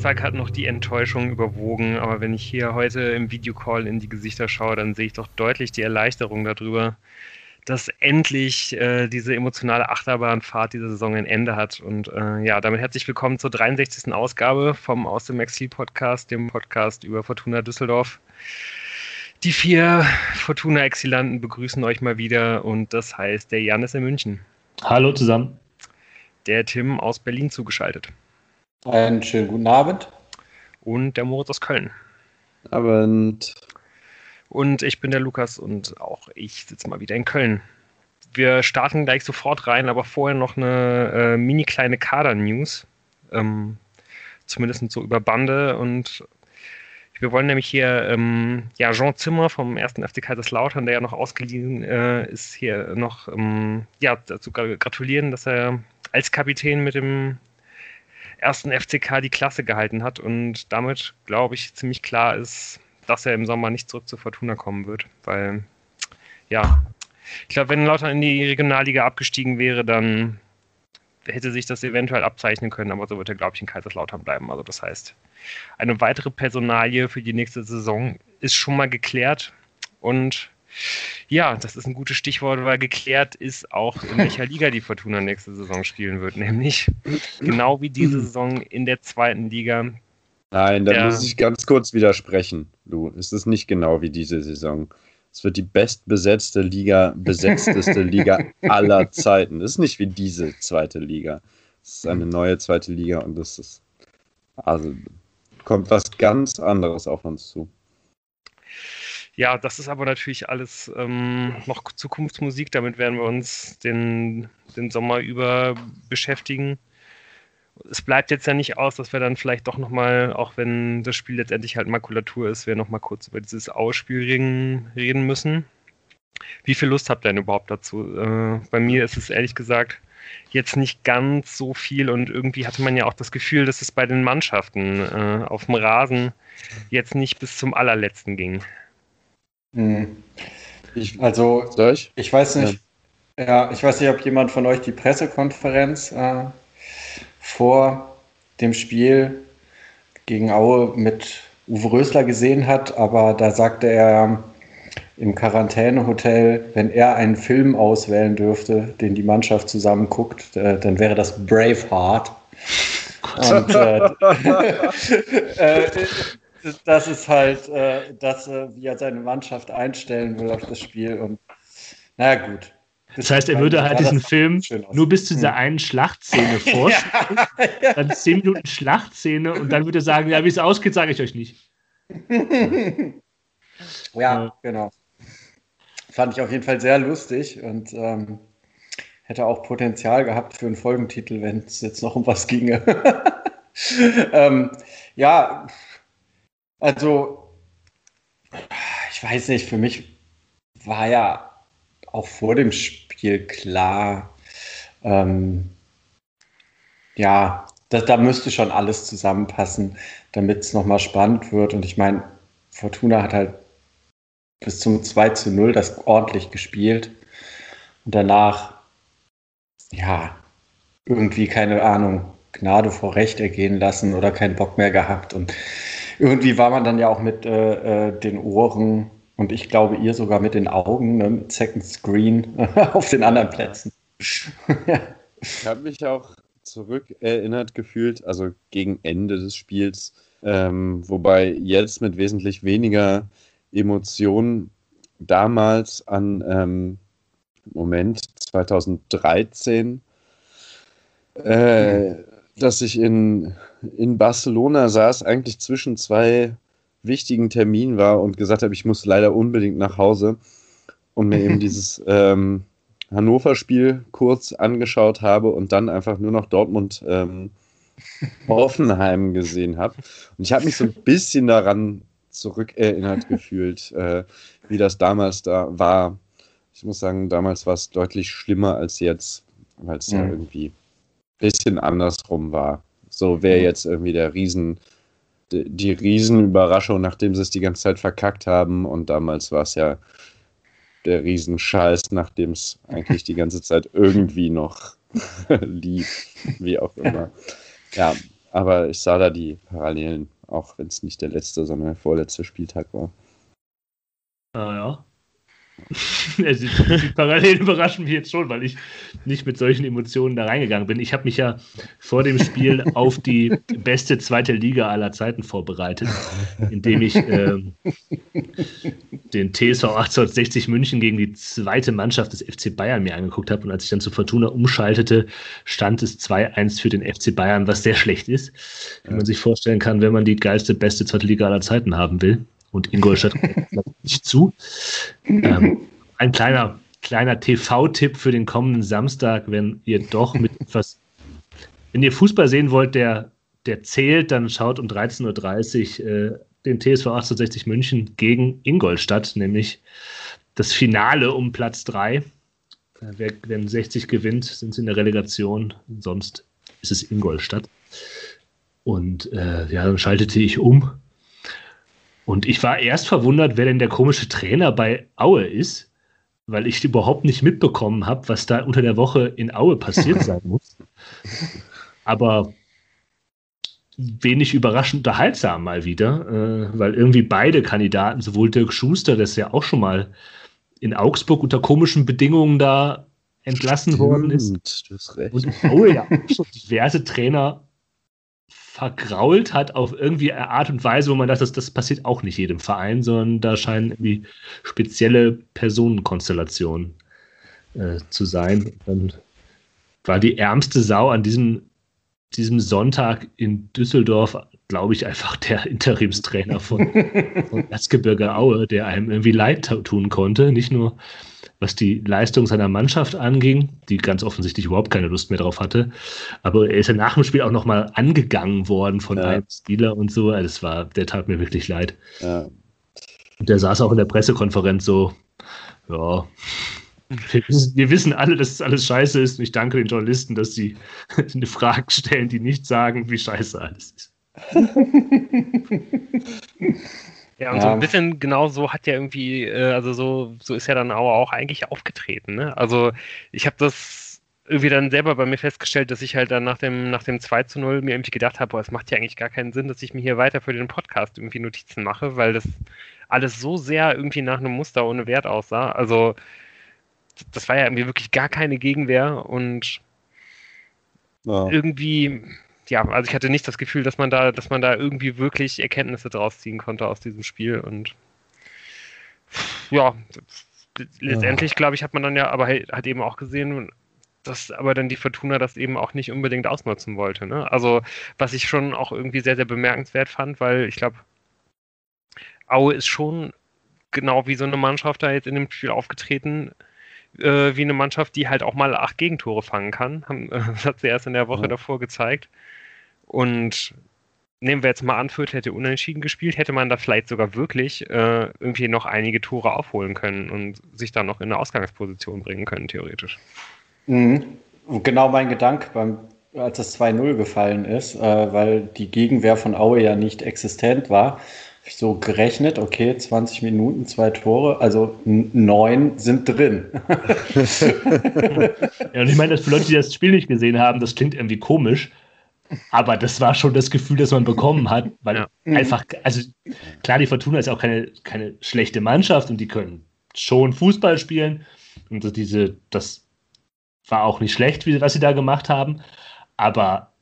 Samstag hat noch die Enttäuschung überwogen, aber wenn ich hier heute im Videocall in die Gesichter schaue, dann sehe ich doch deutlich die Erleichterung darüber, dass endlich äh, diese emotionale Achterbahnfahrt dieser Saison ein Ende hat. Und äh, ja, damit herzlich willkommen zur 63. Ausgabe vom Aus dem Exil Podcast, dem Podcast über Fortuna Düsseldorf. Die vier Fortuna-Exilanten begrüßen euch mal wieder und das heißt der Jan ist in München. Hallo zusammen. Der Tim aus Berlin zugeschaltet. Einen schönen guten Abend. Und der Moritz aus Köln. Abend. Und ich bin der Lukas und auch ich sitze mal wieder in Köln. Wir starten gleich sofort rein, aber vorher noch eine äh, mini kleine Kader-News. Ähm, zumindest so über Bande. Und wir wollen nämlich hier, ähm, ja, Jean Zimmer vom ersten FC Kaiserslautern, der ja noch ausgeliehen äh, ist, hier noch, ähm, ja, dazu gratulieren, dass er als Kapitän mit dem ersten FCK die Klasse gehalten hat und damit, glaube ich, ziemlich klar ist, dass er im Sommer nicht zurück zu Fortuna kommen wird, weil ja, ich glaube, wenn Lautern in die Regionalliga abgestiegen wäre, dann hätte sich das eventuell abzeichnen können, aber so wird er, glaube ich, in Kaiserslautern bleiben. Also das heißt, eine weitere Personalie für die nächste Saison ist schon mal geklärt und ja, das ist ein gutes Stichwort, weil geklärt ist auch, in welcher Liga die Fortuna nächste Saison spielen wird, nämlich genau wie diese Saison in der zweiten Liga Nein, da ja. muss ich ganz kurz widersprechen, Lu. Es ist nicht genau wie diese Saison. Es wird die bestbesetzte Liga, besetzteste Liga aller Zeiten. Es ist nicht wie diese zweite Liga. Es ist eine neue zweite Liga und es ist, also, kommt was ganz anderes auf uns zu. Ja, das ist aber natürlich alles ähm, noch Zukunftsmusik. Damit werden wir uns den, den Sommer über beschäftigen es bleibt jetzt ja nicht aus, dass wir dann vielleicht doch nochmal, auch wenn das Spiel letztendlich halt Makulatur ist, wir nochmal kurz über dieses Ausspiel reden müssen. Wie viel Lust habt ihr denn überhaupt dazu? Äh, bei mir ist es ehrlich gesagt jetzt nicht ganz so viel und irgendwie hatte man ja auch das Gefühl, dass es bei den Mannschaften äh, auf dem Rasen jetzt nicht bis zum allerletzten ging. Hm. Ich, also, ich weiß nicht, ja. ja. ich weiß nicht, ob jemand von euch die Pressekonferenz äh, vor dem Spiel gegen Aue mit Uwe Rösler gesehen hat, aber da sagte er im Quarantänehotel, wenn er einen Film auswählen dürfte, den die Mannschaft zusammen guckt, äh, dann wäre das Braveheart. Und äh, äh, das ist halt, äh, das, äh, wie er seine Mannschaft einstellen will auf das Spiel. Und naja, gut. Das heißt, er würde halt diesen Film nur bis zu dieser hm. einen Schlachtszene vorstellen, ja, dann zehn Minuten Schlachtszene und dann würde er sagen, ja, wie es ausgeht, sage ich euch nicht. ja, genau. Fand ich auf jeden Fall sehr lustig und ähm, hätte auch Potenzial gehabt für einen Folgentitel, wenn es jetzt noch um was ginge. ähm, ja, also ich weiß nicht, für mich war ja auch vor dem Spiel klar, ähm, ja, da, da müsste schon alles zusammenpassen, damit es nochmal spannend wird. Und ich meine, Fortuna hat halt bis zum 2 zu 0 das ordentlich gespielt. Und danach, ja, irgendwie, keine Ahnung, Gnade vor Recht ergehen lassen oder keinen Bock mehr gehabt. Und irgendwie war man dann ja auch mit äh, äh den Ohren und ich glaube, ihr sogar mit den Augen, ne, mit Second Screen auf den anderen Plätzen. Ich habe mich auch zurückerinnert gefühlt, also gegen Ende des Spiels, ähm, wobei jetzt mit wesentlich weniger Emotionen damals an ähm, Moment 2013, äh, dass ich in, in Barcelona saß, eigentlich zwischen zwei wichtigen Termin war und gesagt habe, ich muss leider unbedingt nach Hause und mir eben dieses ähm, Hannover-Spiel kurz angeschaut habe und dann einfach nur noch Dortmund ähm, Hoffenheim gesehen habe. Und ich habe mich so ein bisschen daran zurückerinnert gefühlt, äh, wie das damals da war. Ich muss sagen, damals war es deutlich schlimmer als jetzt, weil es mhm. ja irgendwie ein bisschen andersrum war. So wäre jetzt irgendwie der Riesen die Riesenüberraschung, nachdem sie es die ganze Zeit verkackt haben. Und damals war es ja der Riesenscheiß, nachdem es eigentlich die ganze Zeit irgendwie noch lief, wie auch immer. Ja, aber ich sah da die Parallelen, auch wenn es nicht der letzte, sondern der vorletzte Spieltag war. Ah ja. Also die Parallelen überraschen mich jetzt schon, weil ich nicht mit solchen Emotionen da reingegangen bin. Ich habe mich ja vor dem Spiel auf die beste zweite Liga aller Zeiten vorbereitet, indem ich äh, den TSV 1860 München gegen die zweite Mannschaft des FC Bayern mir angeguckt habe. Und als ich dann zu Fortuna umschaltete, stand es 2-1 für den FC Bayern, was sehr schlecht ist, wie man sich vorstellen kann, wenn man die geilste, beste zweite Liga aller Zeiten haben will und Ingolstadt nicht zu. Ähm, ein kleiner, kleiner TV-Tipp für den kommenden Samstag, wenn ihr doch mit etwas, wenn ihr Fußball sehen wollt, der, der zählt, dann schaut um 13.30 Uhr äh, den TSV 1860 München gegen Ingolstadt, nämlich das Finale um Platz 3. Äh, wenn 60 gewinnt, sind sie in der Relegation, sonst ist es Ingolstadt. Und äh, ja, dann schaltete ich um und ich war erst verwundert, wer denn der komische Trainer bei Aue ist, weil ich überhaupt nicht mitbekommen habe, was da unter der Woche in Aue passiert sein muss. Aber wenig überraschend unterhaltsam mal wieder, äh, weil irgendwie beide Kandidaten, sowohl Dirk Schuster, der ist ja auch schon mal in Augsburg unter komischen Bedingungen da entlassen Stimmt, worden ist. Und Aue ja auch schon diverse Trainer vergrault hat auf irgendwie eine Art und Weise, wo man dachte, das, das passiert auch nicht jedem Verein, sondern da scheinen irgendwie spezielle Personenkonstellationen äh, zu sein. Dann war die ärmste Sau an diesem, diesem Sonntag in Düsseldorf, glaube ich, einfach der Interimstrainer von, von Erzgebirge Aue, der einem irgendwie leid tun konnte. Nicht nur was die Leistung seiner Mannschaft anging, die ganz offensichtlich überhaupt keine Lust mehr drauf hatte. Aber er ist ja nach dem Spiel auch nochmal angegangen worden von ja. einem Spieler und so. Also das war, der tat mir wirklich leid. Ja. Und der saß auch in der Pressekonferenz so, ja, wir wissen, wir wissen alle, dass es alles scheiße ist. Und ich danke den Journalisten, dass sie eine Frage stellen, die nicht sagen, wie scheiße alles ist. Ja, und ja. so ein bisschen genau so hat ja irgendwie, äh, also so, so ist ja dann Auer auch eigentlich aufgetreten. Ne? Also ich habe das irgendwie dann selber bei mir festgestellt, dass ich halt dann nach dem, nach dem 2 zu 0 mir irgendwie gedacht habe, es macht ja eigentlich gar keinen Sinn, dass ich mir hier weiter für den Podcast irgendwie Notizen mache, weil das alles so sehr irgendwie nach einem Muster ohne Wert aussah. Also das war ja irgendwie wirklich gar keine Gegenwehr und ja. irgendwie ja, also ich hatte nicht das Gefühl, dass man da, dass man da irgendwie wirklich Erkenntnisse draus ziehen konnte aus diesem Spiel und ja, letztendlich, ja. glaube ich, hat man dann ja, aber hat eben auch gesehen, dass aber dann die Fortuna das eben auch nicht unbedingt ausnutzen wollte. Ne? Also, was ich schon auch irgendwie sehr, sehr bemerkenswert fand, weil ich glaube, Aue ist schon genau wie so eine Mannschaft da jetzt in dem Spiel aufgetreten, äh, wie eine Mannschaft, die halt auch mal acht Gegentore fangen kann. Das hat sie erst in der Woche ja. davor gezeigt. Und nehmen wir jetzt mal an, Fürth hätte unentschieden gespielt, hätte man da vielleicht sogar wirklich äh, irgendwie noch einige Tore aufholen können und sich dann noch in eine Ausgangsposition bringen können, theoretisch. Mhm. Und genau mein Gedanke, beim, als das 2-0 gefallen ist, äh, weil die Gegenwehr von Aue ja nicht existent war, habe ich so gerechnet, okay, 20 Minuten, zwei Tore, also neun sind drin. ja, und ich meine, dass für Leute, die das Spiel nicht gesehen haben, das klingt irgendwie komisch, aber das war schon das Gefühl, das man bekommen hat, weil ja. Mhm. einfach, also klar, die Fortuna ist auch keine, keine schlechte Mannschaft und die können schon Fußball spielen. Und diese, das war auch nicht schlecht, wie, was sie da gemacht haben. Aber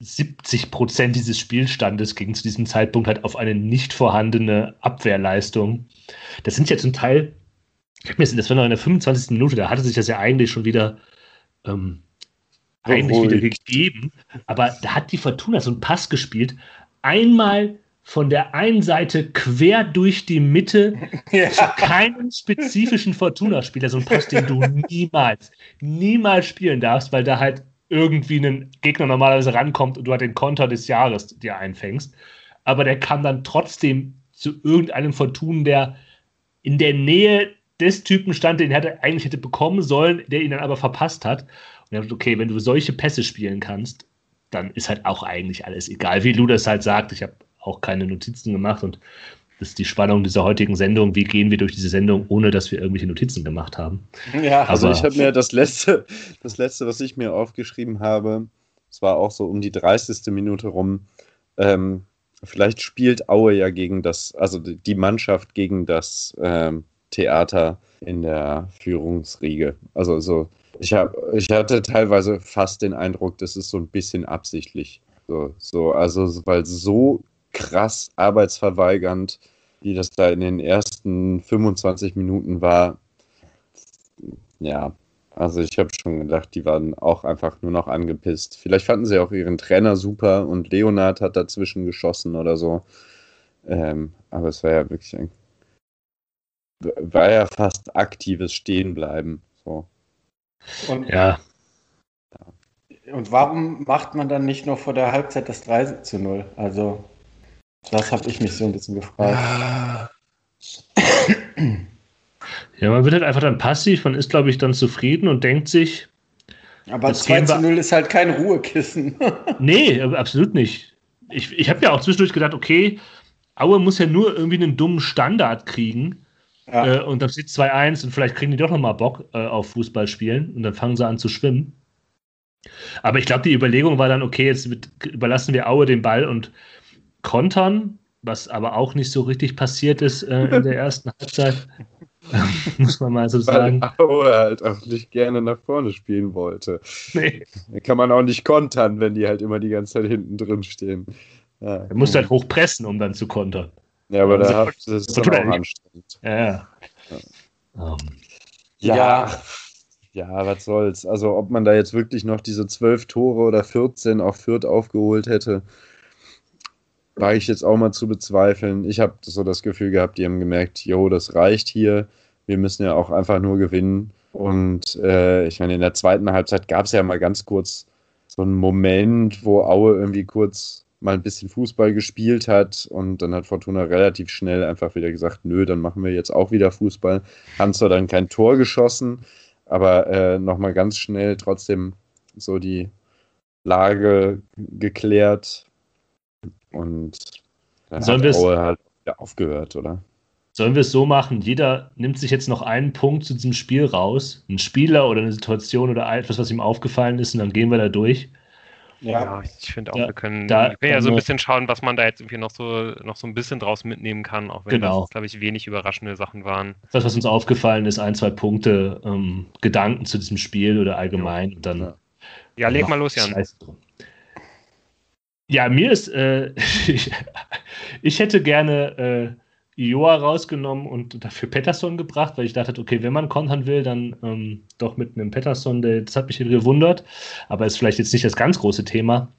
70 Prozent dieses Spielstandes ging zu diesem Zeitpunkt halt auf eine nicht vorhandene Abwehrleistung. Das sind ja zum Teil, ich mir das war noch in der 25. Minute, da hatte sich das ja eigentlich schon wieder ähm, eigentlich wieder gegeben. Aber da hat die Fortuna so einen Pass gespielt. Einmal von der einen Seite quer durch die Mitte ja. zu keinem spezifischen Fortuna-Spieler. So ein Pass, den du niemals, niemals spielen darfst, weil da halt irgendwie ein Gegner normalerweise rankommt und du halt den Konter des Jahres dir einfängst. Aber der kam dann trotzdem zu irgendeinem Fortuna, der in der Nähe des Typen stand, den er eigentlich hätte bekommen sollen, der ihn dann aber verpasst hat. Und okay, wenn du solche Pässe spielen kannst, dann ist halt auch eigentlich alles egal. Wie Lu das halt sagt, ich habe auch keine Notizen gemacht und das ist die Spannung dieser heutigen Sendung. Wie gehen wir durch diese Sendung, ohne dass wir irgendwelche Notizen gemacht haben? Ja, also ich habe mir das letzte, das letzte, was ich mir aufgeschrieben habe, es war auch so um die 30. Minute rum, ähm, vielleicht spielt Aue ja gegen das, also die Mannschaft gegen das ähm, Theater in der Führungsriege. Also so, ich, hab, ich hatte teilweise fast den Eindruck, das ist so ein bisschen absichtlich. So, so, also weil so krass arbeitsverweigernd, wie das da in den ersten 25 Minuten war. Ja, also ich habe schon gedacht, die waren auch einfach nur noch angepisst. Vielleicht fanden sie auch ihren Trainer super und Leonard hat dazwischen geschossen oder so. Ähm, aber es war ja wirklich ein, war ja fast aktives Stehenbleiben. So. Und, ja. Und warum macht man dann nicht noch vor der Halbzeit das 3 zu 0? Also, das habe ich mich so ein bisschen gefragt. Ja. Ja, man wird halt einfach dann passiv, man ist, glaube ich, dann zufrieden und denkt sich. Aber 2 zu 0 ist halt kein Ruhekissen. nee, absolut nicht. Ich, ich habe ja auch zwischendurch gedacht, okay, Aue muss ja nur irgendwie einen dummen Standard kriegen. Ja. Äh, und dann steht 2-1 und vielleicht kriegen die doch nochmal Bock äh, auf Fußball spielen und dann fangen sie an zu schwimmen. Aber ich glaube, die Überlegung war dann, okay, jetzt mit, überlassen wir Aue den Ball und kontern, was aber auch nicht so richtig passiert ist äh, in der ersten Halbzeit. muss man mal so sagen. Weil Aue halt auch nicht gerne nach vorne spielen wollte. Nee. Da kann man auch nicht kontern, wenn die halt immer die ganze Zeit hinten drin stehen. Ja. Er muss halt hochpressen, um dann zu kontern. Ja, aber da das ist dann auch anstrengend. Ja, ja. Um, ja. ja. Ja, was soll's. Also, ob man da jetzt wirklich noch diese zwölf Tore oder 14 auf Fürth aufgeholt hätte, war ich jetzt auch mal zu bezweifeln. Ich habe so das Gefühl gehabt, die haben gemerkt, jo, das reicht hier. Wir müssen ja auch einfach nur gewinnen. Und äh, ich meine, in der zweiten Halbzeit gab es ja mal ganz kurz so einen Moment, wo Aue irgendwie kurz mal ein bisschen Fußball gespielt hat und dann hat Fortuna relativ schnell einfach wieder gesagt, nö, dann machen wir jetzt auch wieder Fußball. Haben zwar dann kein Tor geschossen, aber äh, nochmal ganz schnell trotzdem so die Lage geklärt und dann Sollen hat Aue halt aufgehört, oder? Sollen wir es so machen? Jeder nimmt sich jetzt noch einen Punkt zu diesem Spiel raus, ein Spieler oder eine Situation oder etwas, was ihm aufgefallen ist, und dann gehen wir da durch. Ja, ja ich finde auch, ja, wir können, da, wir können ja so ein bisschen schauen, was man da jetzt irgendwie noch so, noch so ein bisschen draus mitnehmen kann, auch wenn genau. das, glaube ich, wenig überraschende Sachen waren. Das, was uns aufgefallen ist, ein, zwei Punkte, ähm, Gedanken zu diesem Spiel oder allgemein. Ja, und dann, ja leg mal los, Jan. Ja, mir ist, äh, ich, ich, hätte gerne äh, Ioa rausgenommen und dafür Pettersson gebracht, weil ich dachte, okay, wenn man kontern will, dann ähm, doch mit einem Pettersson, der, das hat mich gewundert, aber ist vielleicht jetzt nicht das ganz große Thema.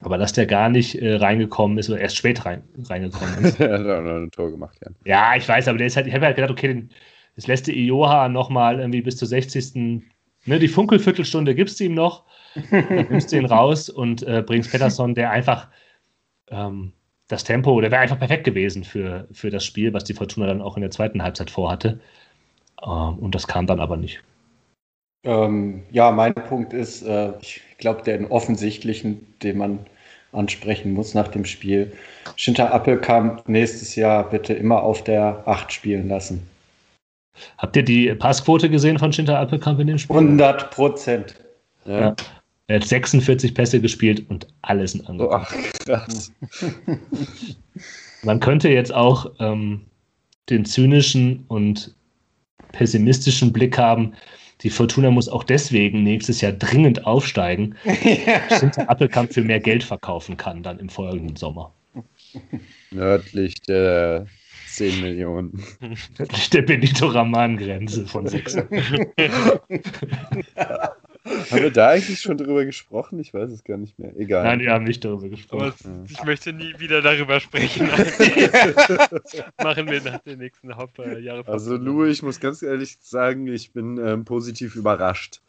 Aber dass der gar nicht äh, reingekommen ist oder erst spät rein, reingekommen ist. er hat auch noch ein Tor gemacht, ja. Ja, ich weiß, aber der ist halt, ich habe halt gedacht, okay, den, das lässt der Ioha nochmal irgendwie bis zur 60. Ne, die Funkelviertelstunde gibst du ihm noch dann nimmst du ihn raus und äh, bringst Pettersson, der einfach ähm, das Tempo, der wäre einfach perfekt gewesen für, für das Spiel, was die Fortuna dann auch in der zweiten Halbzeit vorhatte. Ähm, und das kam dann aber nicht. Ähm, ja, mein Punkt ist, äh, ich glaube, den offensichtlichen, den man ansprechen muss nach dem Spiel. Schinter Appelkamp nächstes Jahr bitte immer auf der 8 spielen lassen. Habt ihr die Passquote gesehen von Schinter Appelkamp in dem Spiel? 100 Prozent. Ja. ja. Er hat 46 Pässe gespielt und alles sind angekommen. Oh, krass. Man könnte jetzt auch ähm, den zynischen und pessimistischen Blick haben. Die Fortuna muss auch deswegen nächstes Jahr dringend aufsteigen, damit der Appelkamp für mehr Geld verkaufen kann, dann im folgenden Sommer. Nördlich der 10 Millionen. Nördlich der Benito-Raman-Grenze von 6. Haben wir da eigentlich schon drüber gesprochen? Ich weiß es gar nicht mehr. Egal. Nein, wir haben nicht darüber gesprochen. Aber ich möchte nie wieder darüber sprechen. machen wir nach der nächsten Hauptjahre. Also, Lou, ich muss ganz ehrlich sagen, ich bin ähm, positiv überrascht.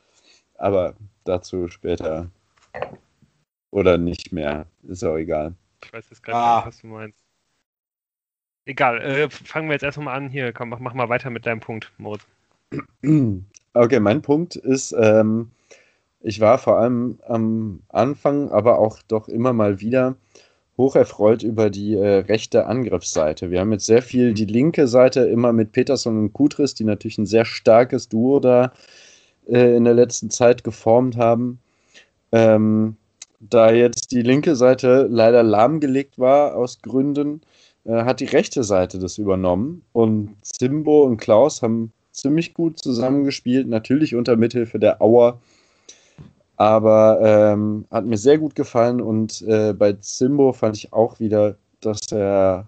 Aber dazu später. Oder nicht mehr. Ist auch egal. Ich weiß jetzt gar ah. nicht, was du meinst. Egal, äh, fangen wir jetzt erstmal an. Hier, komm, mach, mach mal weiter mit deinem Punkt, Moritz. Okay, mein Punkt ist, ähm, ich war vor allem am Anfang, aber auch doch immer mal wieder hocherfreut über die äh, rechte Angriffsseite. Wir haben jetzt sehr viel die linke Seite immer mit Peterson und Kutris, die natürlich ein sehr starkes Duo da äh, in der letzten Zeit geformt haben. Ähm, da jetzt die linke Seite leider lahmgelegt war aus Gründen, äh, hat die rechte Seite das übernommen. Und Simbo und Klaus haben ziemlich gut zusammengespielt, natürlich unter Mithilfe der Auer. Aber ähm, hat mir sehr gut gefallen und äh, bei Simbo fand ich auch wieder, dass er,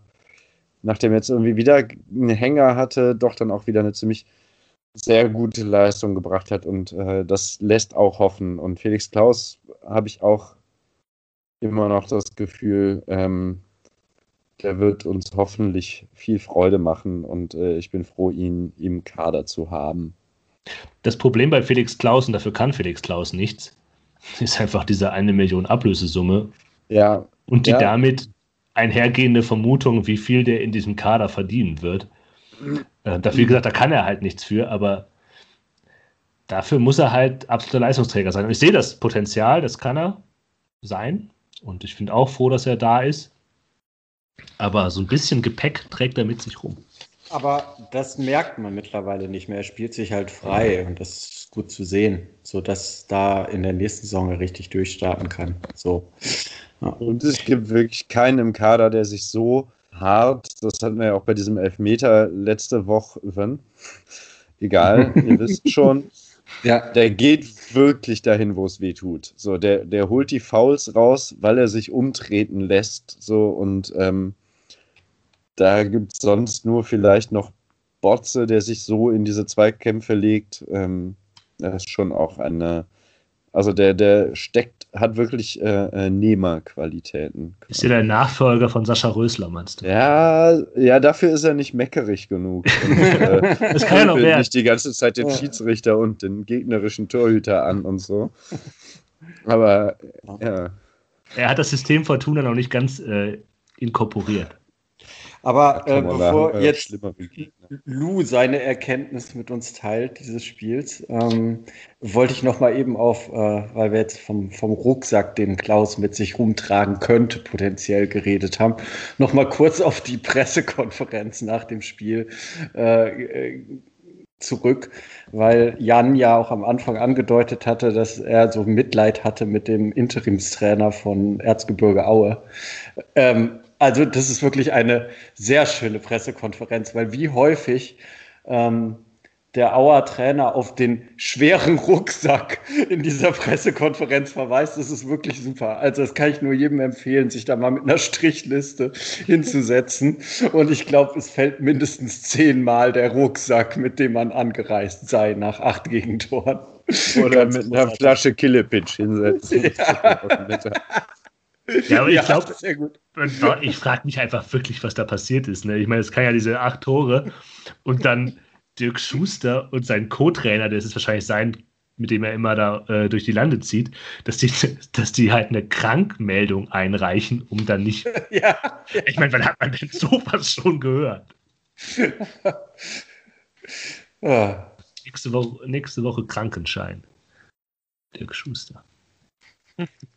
nachdem er jetzt irgendwie wieder einen Hänger hatte, doch dann auch wieder eine ziemlich sehr gute Leistung gebracht hat und äh, das lässt auch hoffen. Und Felix Klaus habe ich auch immer noch das Gefühl, ähm, der wird uns hoffentlich viel Freude machen und äh, ich bin froh, ihn im Kader zu haben. Das Problem bei Felix Klaus, und dafür kann Felix Klaus nichts, ist einfach diese eine Million Ablösesumme. Ja. Und die ja. damit einhergehende Vermutung, wie viel der in diesem Kader verdienen wird. Äh, dafür gesagt, da kann er halt nichts für, aber dafür muss er halt absoluter Leistungsträger sein. Und ich sehe das Potenzial, das kann er sein. Und ich bin auch froh, dass er da ist. Aber so ein bisschen Gepäck trägt er mit sich rum. Aber das merkt man mittlerweile nicht mehr. Er spielt sich halt frei und das ist gut zu sehen, sodass da in der nächsten Saison er richtig durchstarten kann. So. Ja. Und es gibt wirklich keinen im Kader, der sich so hart, das hatten wir ja auch bei diesem Elfmeter letzte Woche, wenn, egal, ihr wisst schon, ja. der geht wirklich dahin, wo es weh tut. So, der, der holt die Fouls raus, weil er sich umtreten lässt. So, und ähm, da gibt es sonst nur vielleicht noch Botze, der sich so in diese Zweikämpfe legt. Ähm, das ist schon auch eine. Also der, der steckt, hat wirklich äh, äh Nehmerqualitäten. Ist er der Nachfolger von Sascha Rösler, meinst du? Ja, ja, dafür ist er nicht meckerig genug. Und, äh, das kann ja noch werden. nicht die ganze Zeit den Schiedsrichter und den gegnerischen Torhüter an und so. Aber ja. Er hat das System Fortuna noch nicht ganz äh, inkorporiert. Aber äh, bevor da, jetzt Lou seine Erkenntnis mit uns teilt, dieses Spiels, ähm, wollte ich noch mal eben auf, äh, weil wir jetzt vom, vom Rucksack, den Klaus mit sich rumtragen könnte, potenziell geredet haben, noch mal kurz auf die Pressekonferenz nach dem Spiel äh, zurück, weil Jan ja auch am Anfang angedeutet hatte, dass er so Mitleid hatte mit dem Interimstrainer von Erzgebirge Aue. Ähm, also das ist wirklich eine sehr schöne Pressekonferenz, weil wie häufig ähm, der Auer Trainer auf den schweren Rucksack in dieser Pressekonferenz verweist, das ist wirklich super. Also das kann ich nur jedem empfehlen, sich da mal mit einer Strichliste hinzusetzen. Und ich glaube, es fällt mindestens zehnmal der Rucksack, mit dem man angereist sei nach acht Gegentoren. Oder mit einer Flasche Killepitch hinsetzen. Ja. Ja, aber ich glaube, ich frage mich einfach wirklich, was da passiert ist. Ne? Ich meine, es kann ja diese acht Tore und dann Dirk Schuster und sein Co-Trainer, das ist wahrscheinlich sein, mit dem er immer da äh, durch die Lande zieht, dass die, dass die halt eine Krankmeldung einreichen, um dann nicht. ja. Ich meine, wann hat man denn sowas schon gehört? ja. nächste, Woche, nächste Woche Krankenschein. Dirk Schuster.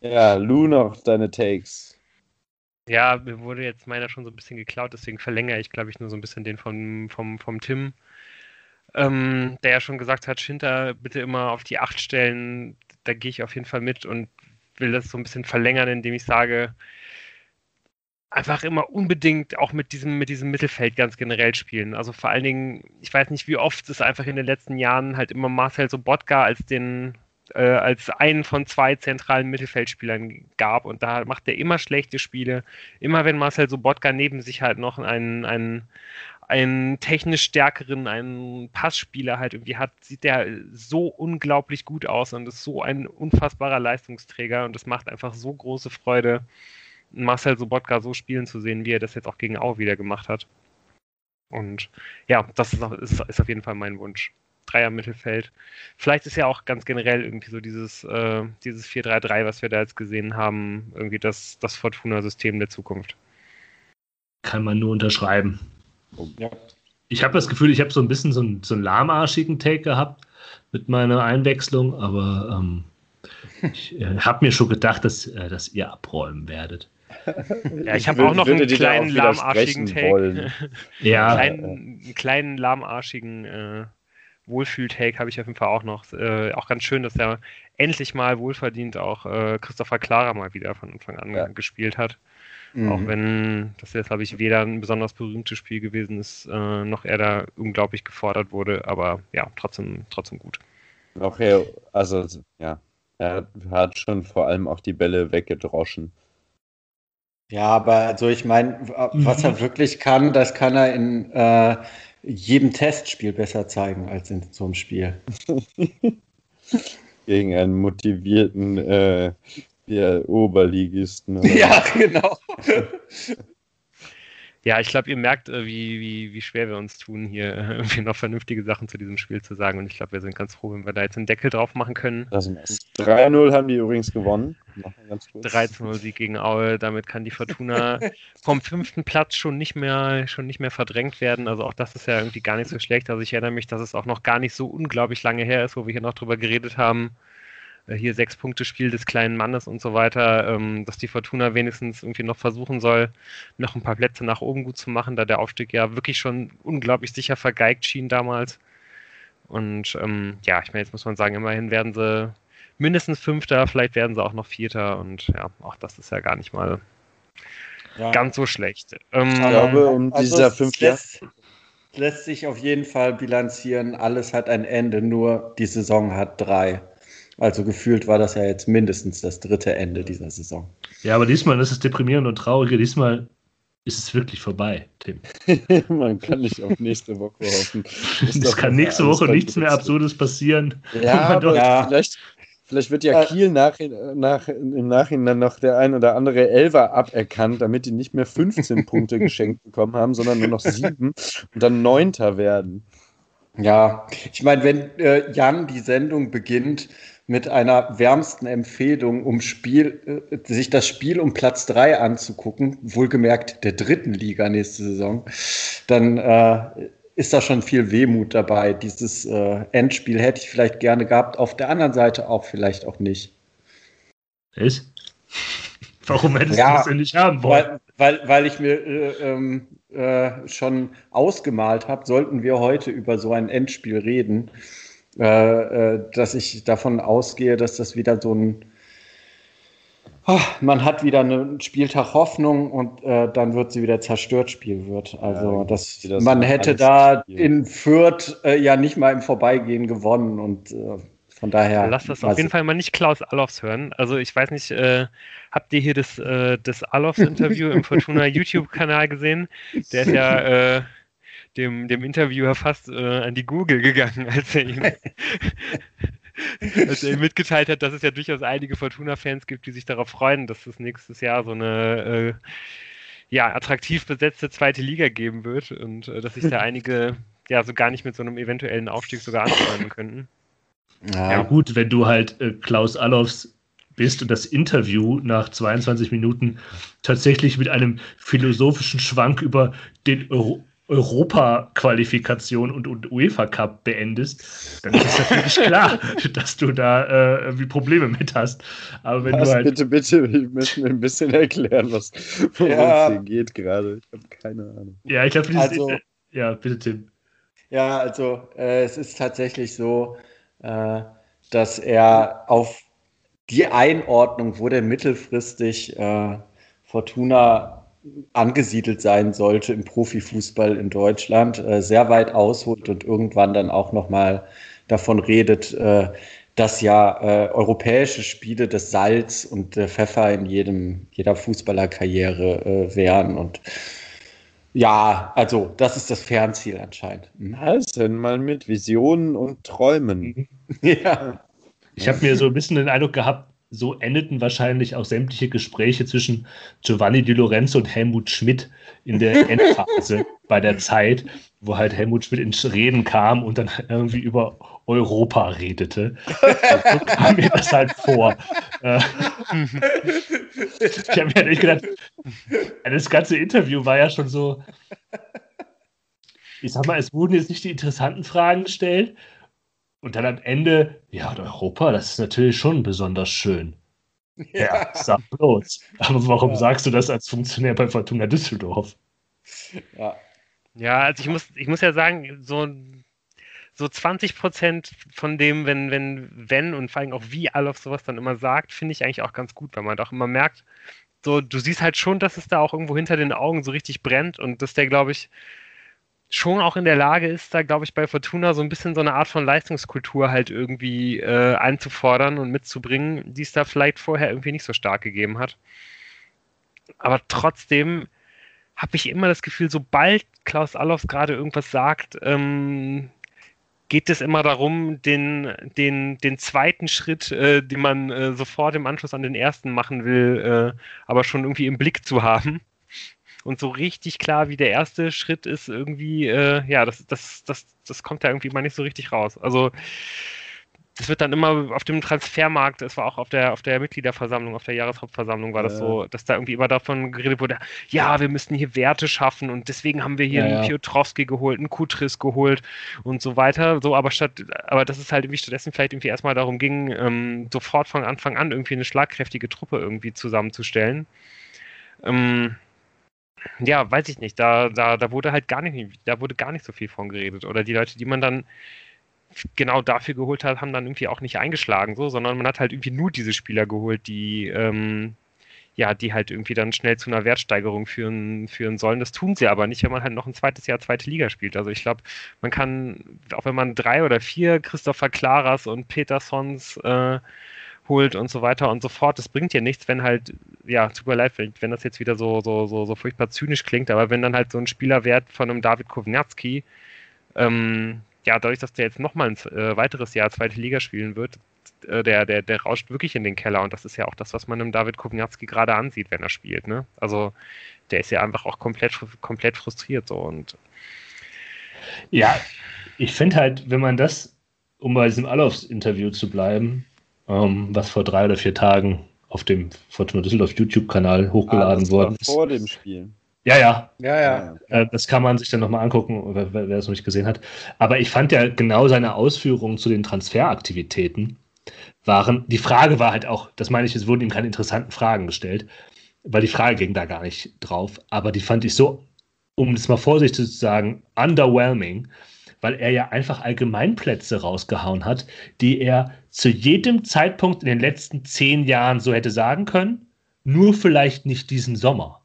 Ja, Lou noch deine Takes. Ja, mir wurde jetzt meiner schon so ein bisschen geklaut, deswegen verlängere ich, glaube ich, nur so ein bisschen den vom, vom, vom Tim, ähm, der ja schon gesagt hat, Schinter bitte immer auf die Acht stellen. Da gehe ich auf jeden Fall mit und will das so ein bisschen verlängern, indem ich sage, einfach immer unbedingt auch mit diesem, mit diesem Mittelfeld ganz generell spielen. Also vor allen Dingen, ich weiß nicht, wie oft es einfach in den letzten Jahren halt immer Marcel Sobotka als den äh, als einen von zwei zentralen Mittelfeldspielern gab. Und da macht er immer schlechte Spiele. Immer wenn Marcel Sobotka neben sich halt noch einen, einen, einen technisch stärkeren, einen Passspieler halt irgendwie hat, sieht der so unglaublich gut aus und ist so ein unfassbarer Leistungsträger und es macht einfach so große Freude, Marcel Sobotka so spielen zu sehen, wie er das jetzt auch gegen Au wieder gemacht hat. Und ja, das ist, ist, ist auf jeden Fall mein Wunsch. Dreier-Mittelfeld. Vielleicht ist ja auch ganz generell irgendwie so dieses, äh, dieses 4-3-3, was wir da jetzt gesehen haben, irgendwie das, das Fortuna-System der Zukunft. Kann man nur unterschreiben. Ja. Ich habe das Gefühl, ich habe so ein bisschen so einen, so einen lahmarschigen Take gehabt mit meiner Einwechslung, aber ähm, ich äh, habe mir schon gedacht, dass, äh, dass ihr abräumen werdet. Ja, ich habe auch noch einen kleinen lahmarschigen Take. ja. einen kleinen, einen kleinen lahmarschigen äh, Wohlfühl-Take habe ich auf jeden Fall auch noch. Äh, auch ganz schön, dass er endlich mal wohlverdient auch äh, Christopher Clara mal wieder von Anfang an ja. gespielt hat. Mhm. Auch wenn das jetzt, glaube ich, weder ein besonders berühmtes Spiel gewesen ist, äh, noch er da unglaublich gefordert wurde, aber ja, trotzdem, trotzdem gut. Auch er, also ja, er hat schon vor allem auch die Bälle weggedroschen. Ja, aber also ich meine, was er wirklich kann, das kann er in äh, jedem Testspiel besser zeigen als in so einem Spiel. Gegen einen motivierten äh, Oberligisten. Oder? Ja, genau. Ja, ich glaube, ihr merkt, äh, wie, wie, wie schwer wir uns tun, hier äh, irgendwie noch vernünftige Sachen zu diesem Spiel zu sagen. Und ich glaube, wir sind ganz froh, wenn wir da jetzt einen Deckel drauf machen können. 3-0 haben die übrigens gewonnen. 13-0 Sieg gegen Aue. Damit kann die Fortuna vom fünften Platz schon nicht mehr, schon nicht mehr verdrängt werden. Also auch das ist ja irgendwie gar nicht so schlecht. Also ich erinnere mich, dass es auch noch gar nicht so unglaublich lange her ist, wo wir hier noch drüber geredet haben hier sechs Punkte Spiel des kleinen Mannes und so weiter, ähm, dass die Fortuna wenigstens irgendwie noch versuchen soll, noch ein paar Plätze nach oben gut zu machen, da der Aufstieg ja wirklich schon unglaublich sicher vergeigt schien damals. Und ähm, ja, ich meine, jetzt muss man sagen, immerhin werden sie mindestens Fünfter, vielleicht werden sie auch noch Vierter und ja, auch das ist ja gar nicht mal ja. ganz so schlecht. Ähm, ich glaube, um also dieser fünf lässt, lässt sich auf jeden Fall bilanzieren, alles hat ein Ende, nur die Saison hat drei. Also gefühlt war das ja jetzt mindestens das dritte Ende dieser Saison. Ja, aber diesmal ist es deprimierend und traurig. Diesmal ist es wirklich vorbei, Tim. Man kann nicht auf nächste Woche hoffen. Es kann nächste Woche nichts mehr Absurdes passieren. Ja, aber ja. Vielleicht, vielleicht wird ja Kiel nach, nach, im Nachhinein noch der ein oder andere Elfer aberkannt, damit die nicht mehr 15 Punkte geschenkt bekommen haben, sondern nur noch sieben und dann Neunter werden. Ja, ich meine, wenn äh, Jan die Sendung beginnt, mit einer wärmsten Empfehlung, um Spiel, äh, sich das Spiel um Platz 3 anzugucken, wohlgemerkt der dritten Liga nächste Saison, dann äh, ist da schon viel Wehmut dabei. Dieses äh, Endspiel hätte ich vielleicht gerne gehabt, auf der anderen Seite auch vielleicht auch nicht. Ist? Warum hättest ja, du das denn nicht haben wollen? Weil, weil, weil ich mir äh, ähm, äh, schon ausgemalt habe, sollten wir heute über so ein Endspiel reden, äh, äh, dass ich davon ausgehe, dass das wieder so ein oh, man hat wieder einen Spieltag Hoffnung und äh, dann wird sie wieder zerstört Spiel wird. Also ja, das, das, man hätte da Spiel. in Fürth äh, ja nicht mal im Vorbeigehen gewonnen und äh, von daher. Lass das auf jeden Fall mal nicht Klaus Allofs hören. Also ich weiß nicht, äh, habt ihr hier das, äh, das Allofs-Interview im Fortuna YouTube-Kanal gesehen? Der ist ja dem, dem Interviewer fast äh, an die Google gegangen, als er ihm, als er ihm mitgeteilt hat, dass es ja durchaus einige Fortuna-Fans gibt, die sich darauf freuen, dass es nächstes Jahr so eine äh, ja, attraktiv besetzte zweite Liga geben wird und äh, dass sich da einige ja so gar nicht mit so einem eventuellen Aufstieg sogar anfreunden könnten. Ja. ja, gut, wenn du halt äh, Klaus Allofs bist und das Interview nach 22 Minuten tatsächlich mit einem philosophischen Schwank über den Euro Europa-Qualifikation und, und UEFA-Cup beendest, dann ist natürlich klar, dass du da äh, irgendwie Probleme mit hast. Aber wenn was, du halt bitte, bitte, ich möchte mir ein bisschen erklären, was worum ja. es hier geht gerade. Ich habe keine Ahnung. Ja, ich glaube, also, ja, bitte, Tim. Ja, also äh, es ist tatsächlich so, äh, dass er auf die Einordnung, wo der mittelfristig äh, Fortuna angesiedelt sein sollte im Profifußball in Deutschland, äh, sehr weit ausholt und irgendwann dann auch nochmal davon redet, äh, dass ja äh, europäische Spiele das Salz und der Pfeffer in jedem, jeder Fußballerkarriere äh, wären. Und ja, also das ist das Fernziel anscheinend. Mhm. Was denn mal mit Visionen und Träumen? ja. Ich habe mir so ein bisschen den Eindruck gehabt, so endeten wahrscheinlich auch sämtliche Gespräche zwischen Giovanni Di Lorenzo und Helmut Schmidt in der Endphase bei der Zeit, wo halt Helmut Schmidt ins Reden kam und dann irgendwie über Europa redete. so kam mir das halt vor. Äh, ich habe mir halt echt gedacht, das ganze Interview war ja schon so. Ich sag mal, es wurden jetzt nicht die interessanten Fragen gestellt, und dann am Ende, ja, Europa, das ist natürlich schon besonders schön. Ja, ja sag bloß. Aber warum ja. sagst du das als Funktionär bei Fortuna Düsseldorf? Ja. Ja, also ich muss, ich muss ja sagen, so, so 20 Prozent von dem, wenn, wenn, wenn und vor allem auch wie Alof sowas dann immer sagt, finde ich eigentlich auch ganz gut, weil man doch immer merkt, so, du siehst halt schon, dass es da auch irgendwo hinter den Augen so richtig brennt und dass der, glaube ich, schon auch in der Lage ist, da, glaube ich, bei Fortuna so ein bisschen so eine Art von Leistungskultur halt irgendwie äh, einzufordern und mitzubringen, die es da vielleicht vorher irgendwie nicht so stark gegeben hat. Aber trotzdem habe ich immer das Gefühl, sobald Klaus Allofs gerade irgendwas sagt, ähm, geht es immer darum, den, den, den zweiten Schritt, äh, den man äh, sofort im Anschluss an den ersten machen will, äh, aber schon irgendwie im Blick zu haben. Und so richtig klar, wie der erste Schritt ist, irgendwie, äh, ja, das, das, das, das kommt da irgendwie mal nicht so richtig raus. Also das wird dann immer auf dem Transfermarkt, es war auch auf der, auf der Mitgliederversammlung, auf der Jahreshauptversammlung war das ja. so, dass da irgendwie immer davon geredet wurde, ja, wir müssten hier Werte schaffen und deswegen haben wir hier ja, einen Piotrowski geholt, einen Kutris geholt und so weiter. So, aber statt, aber dass es halt irgendwie stattdessen vielleicht irgendwie erstmal darum ging, ähm, sofort von Anfang an irgendwie eine schlagkräftige Truppe irgendwie zusammenzustellen. Ähm, ja, weiß ich nicht. Da, da, da wurde halt gar nicht, da wurde gar nicht so viel von geredet. Oder die Leute, die man dann genau dafür geholt hat, haben dann irgendwie auch nicht eingeschlagen, so, sondern man hat halt irgendwie nur diese Spieler geholt, die ähm, ja, die halt irgendwie dann schnell zu einer Wertsteigerung führen, führen sollen. Das tun sie aber nicht, wenn man halt noch ein zweites Jahr zweite Liga spielt. Also ich glaube, man kann, auch wenn man drei oder vier Christopher Klaras und Petersons äh, holt und so weiter und so fort, das bringt ja nichts, wenn halt, ja, super leid, wenn das jetzt wieder so, so, so, so furchtbar zynisch klingt, aber wenn dann halt so ein Spielerwert von einem David Kovnatski ähm, ja, dadurch, dass der jetzt nochmal ein äh, weiteres Jahr zweite Liga spielen wird, äh, der, der, der rauscht wirklich in den Keller. Und das ist ja auch das, was man im David Kubniatski gerade ansieht, wenn er spielt. Ne? Also der ist ja einfach auch komplett, komplett frustriert so und ja, ich finde halt, wenn man das, um bei diesem Alofs-Interview zu bleiben, ähm, was vor drei oder vier Tagen auf dem Fortuna Düsseldorf YouTube-Kanal hochgeladen ah, worden ist. Vor dem Spiel. Ja, ja. Ja, ja. Äh, das kann man sich dann nochmal angucken, wer, wer das noch nicht gesehen hat. Aber ich fand ja genau seine Ausführungen zu den Transferaktivitäten waren, die Frage war halt auch, das meine ich, es wurden ihm keine interessanten Fragen gestellt, weil die Frage ging da gar nicht drauf. Aber die fand ich so, um es mal vorsichtig zu sagen, underwhelming, weil er ja einfach Allgemeinplätze rausgehauen hat, die er zu jedem Zeitpunkt in den letzten zehn Jahren so hätte sagen können, nur vielleicht nicht diesen Sommer.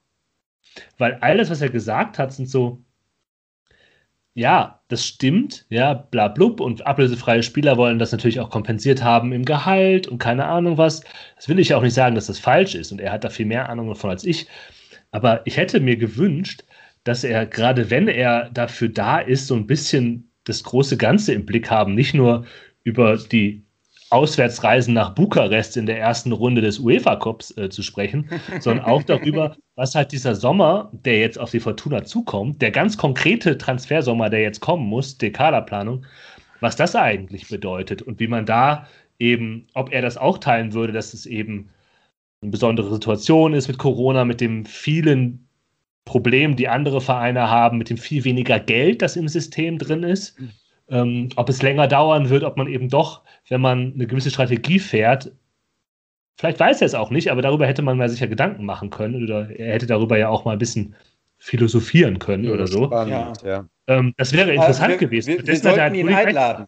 Weil alles, was er gesagt hat, sind so, ja, das stimmt, ja, bla blub und ablösefreie Spieler wollen das natürlich auch kompensiert haben im Gehalt und keine Ahnung was. Das will ich ja auch nicht sagen, dass das falsch ist und er hat da viel mehr Ahnung davon als ich. Aber ich hätte mir gewünscht, dass er, gerade wenn er dafür da ist, so ein bisschen das große Ganze im Blick haben, nicht nur über die Auswärtsreisen nach Bukarest in der ersten Runde des UEFA Cups äh, zu sprechen, sondern auch darüber, was halt dieser Sommer, der jetzt auf die Fortuna zukommt, der ganz konkrete Transfersommer, der jetzt kommen muss, die Kaderplanung, was das eigentlich bedeutet und wie man da eben, ob er das auch teilen würde, dass es eben eine besondere Situation ist mit Corona, mit dem vielen Problem, die andere Vereine haben, mit dem viel weniger Geld, das im System drin ist. Ähm, ob es länger dauern wird, ob man eben doch wenn man eine gewisse Strategie fährt, vielleicht weiß er es auch nicht, aber darüber hätte man mal sicher Gedanken machen können oder er hätte darüber ja auch mal ein bisschen philosophieren können ja, oder so. Spannend, ja. ähm, das wäre interessant wir, gewesen. Wir, wir sollten ihn einladen.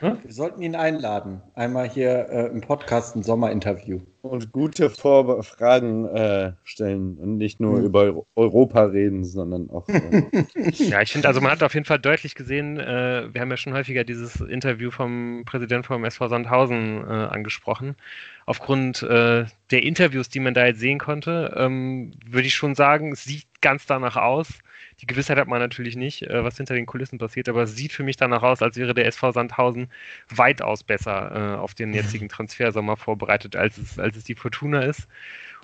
Hm? Wir sollten ihn einladen. Einmal hier äh, im Podcast ein Sommerinterview. Und gute Vor Fragen äh, stellen und nicht nur hm. über Europa reden, sondern auch. Äh ja, ich finde, also man hat auf jeden Fall deutlich gesehen, äh, wir haben ja schon häufiger dieses Interview vom Präsidenten vom SV Sandhausen äh, angesprochen. Aufgrund äh, der Interviews, die man da jetzt sehen konnte, ähm, würde ich schon sagen, es sieht ganz danach aus die Gewissheit hat man natürlich nicht, äh, was hinter den Kulissen passiert, aber es sieht für mich danach aus, als wäre der SV Sandhausen weitaus besser äh, auf den jetzigen Transfersommer vorbereitet, als es, als es die Fortuna ist.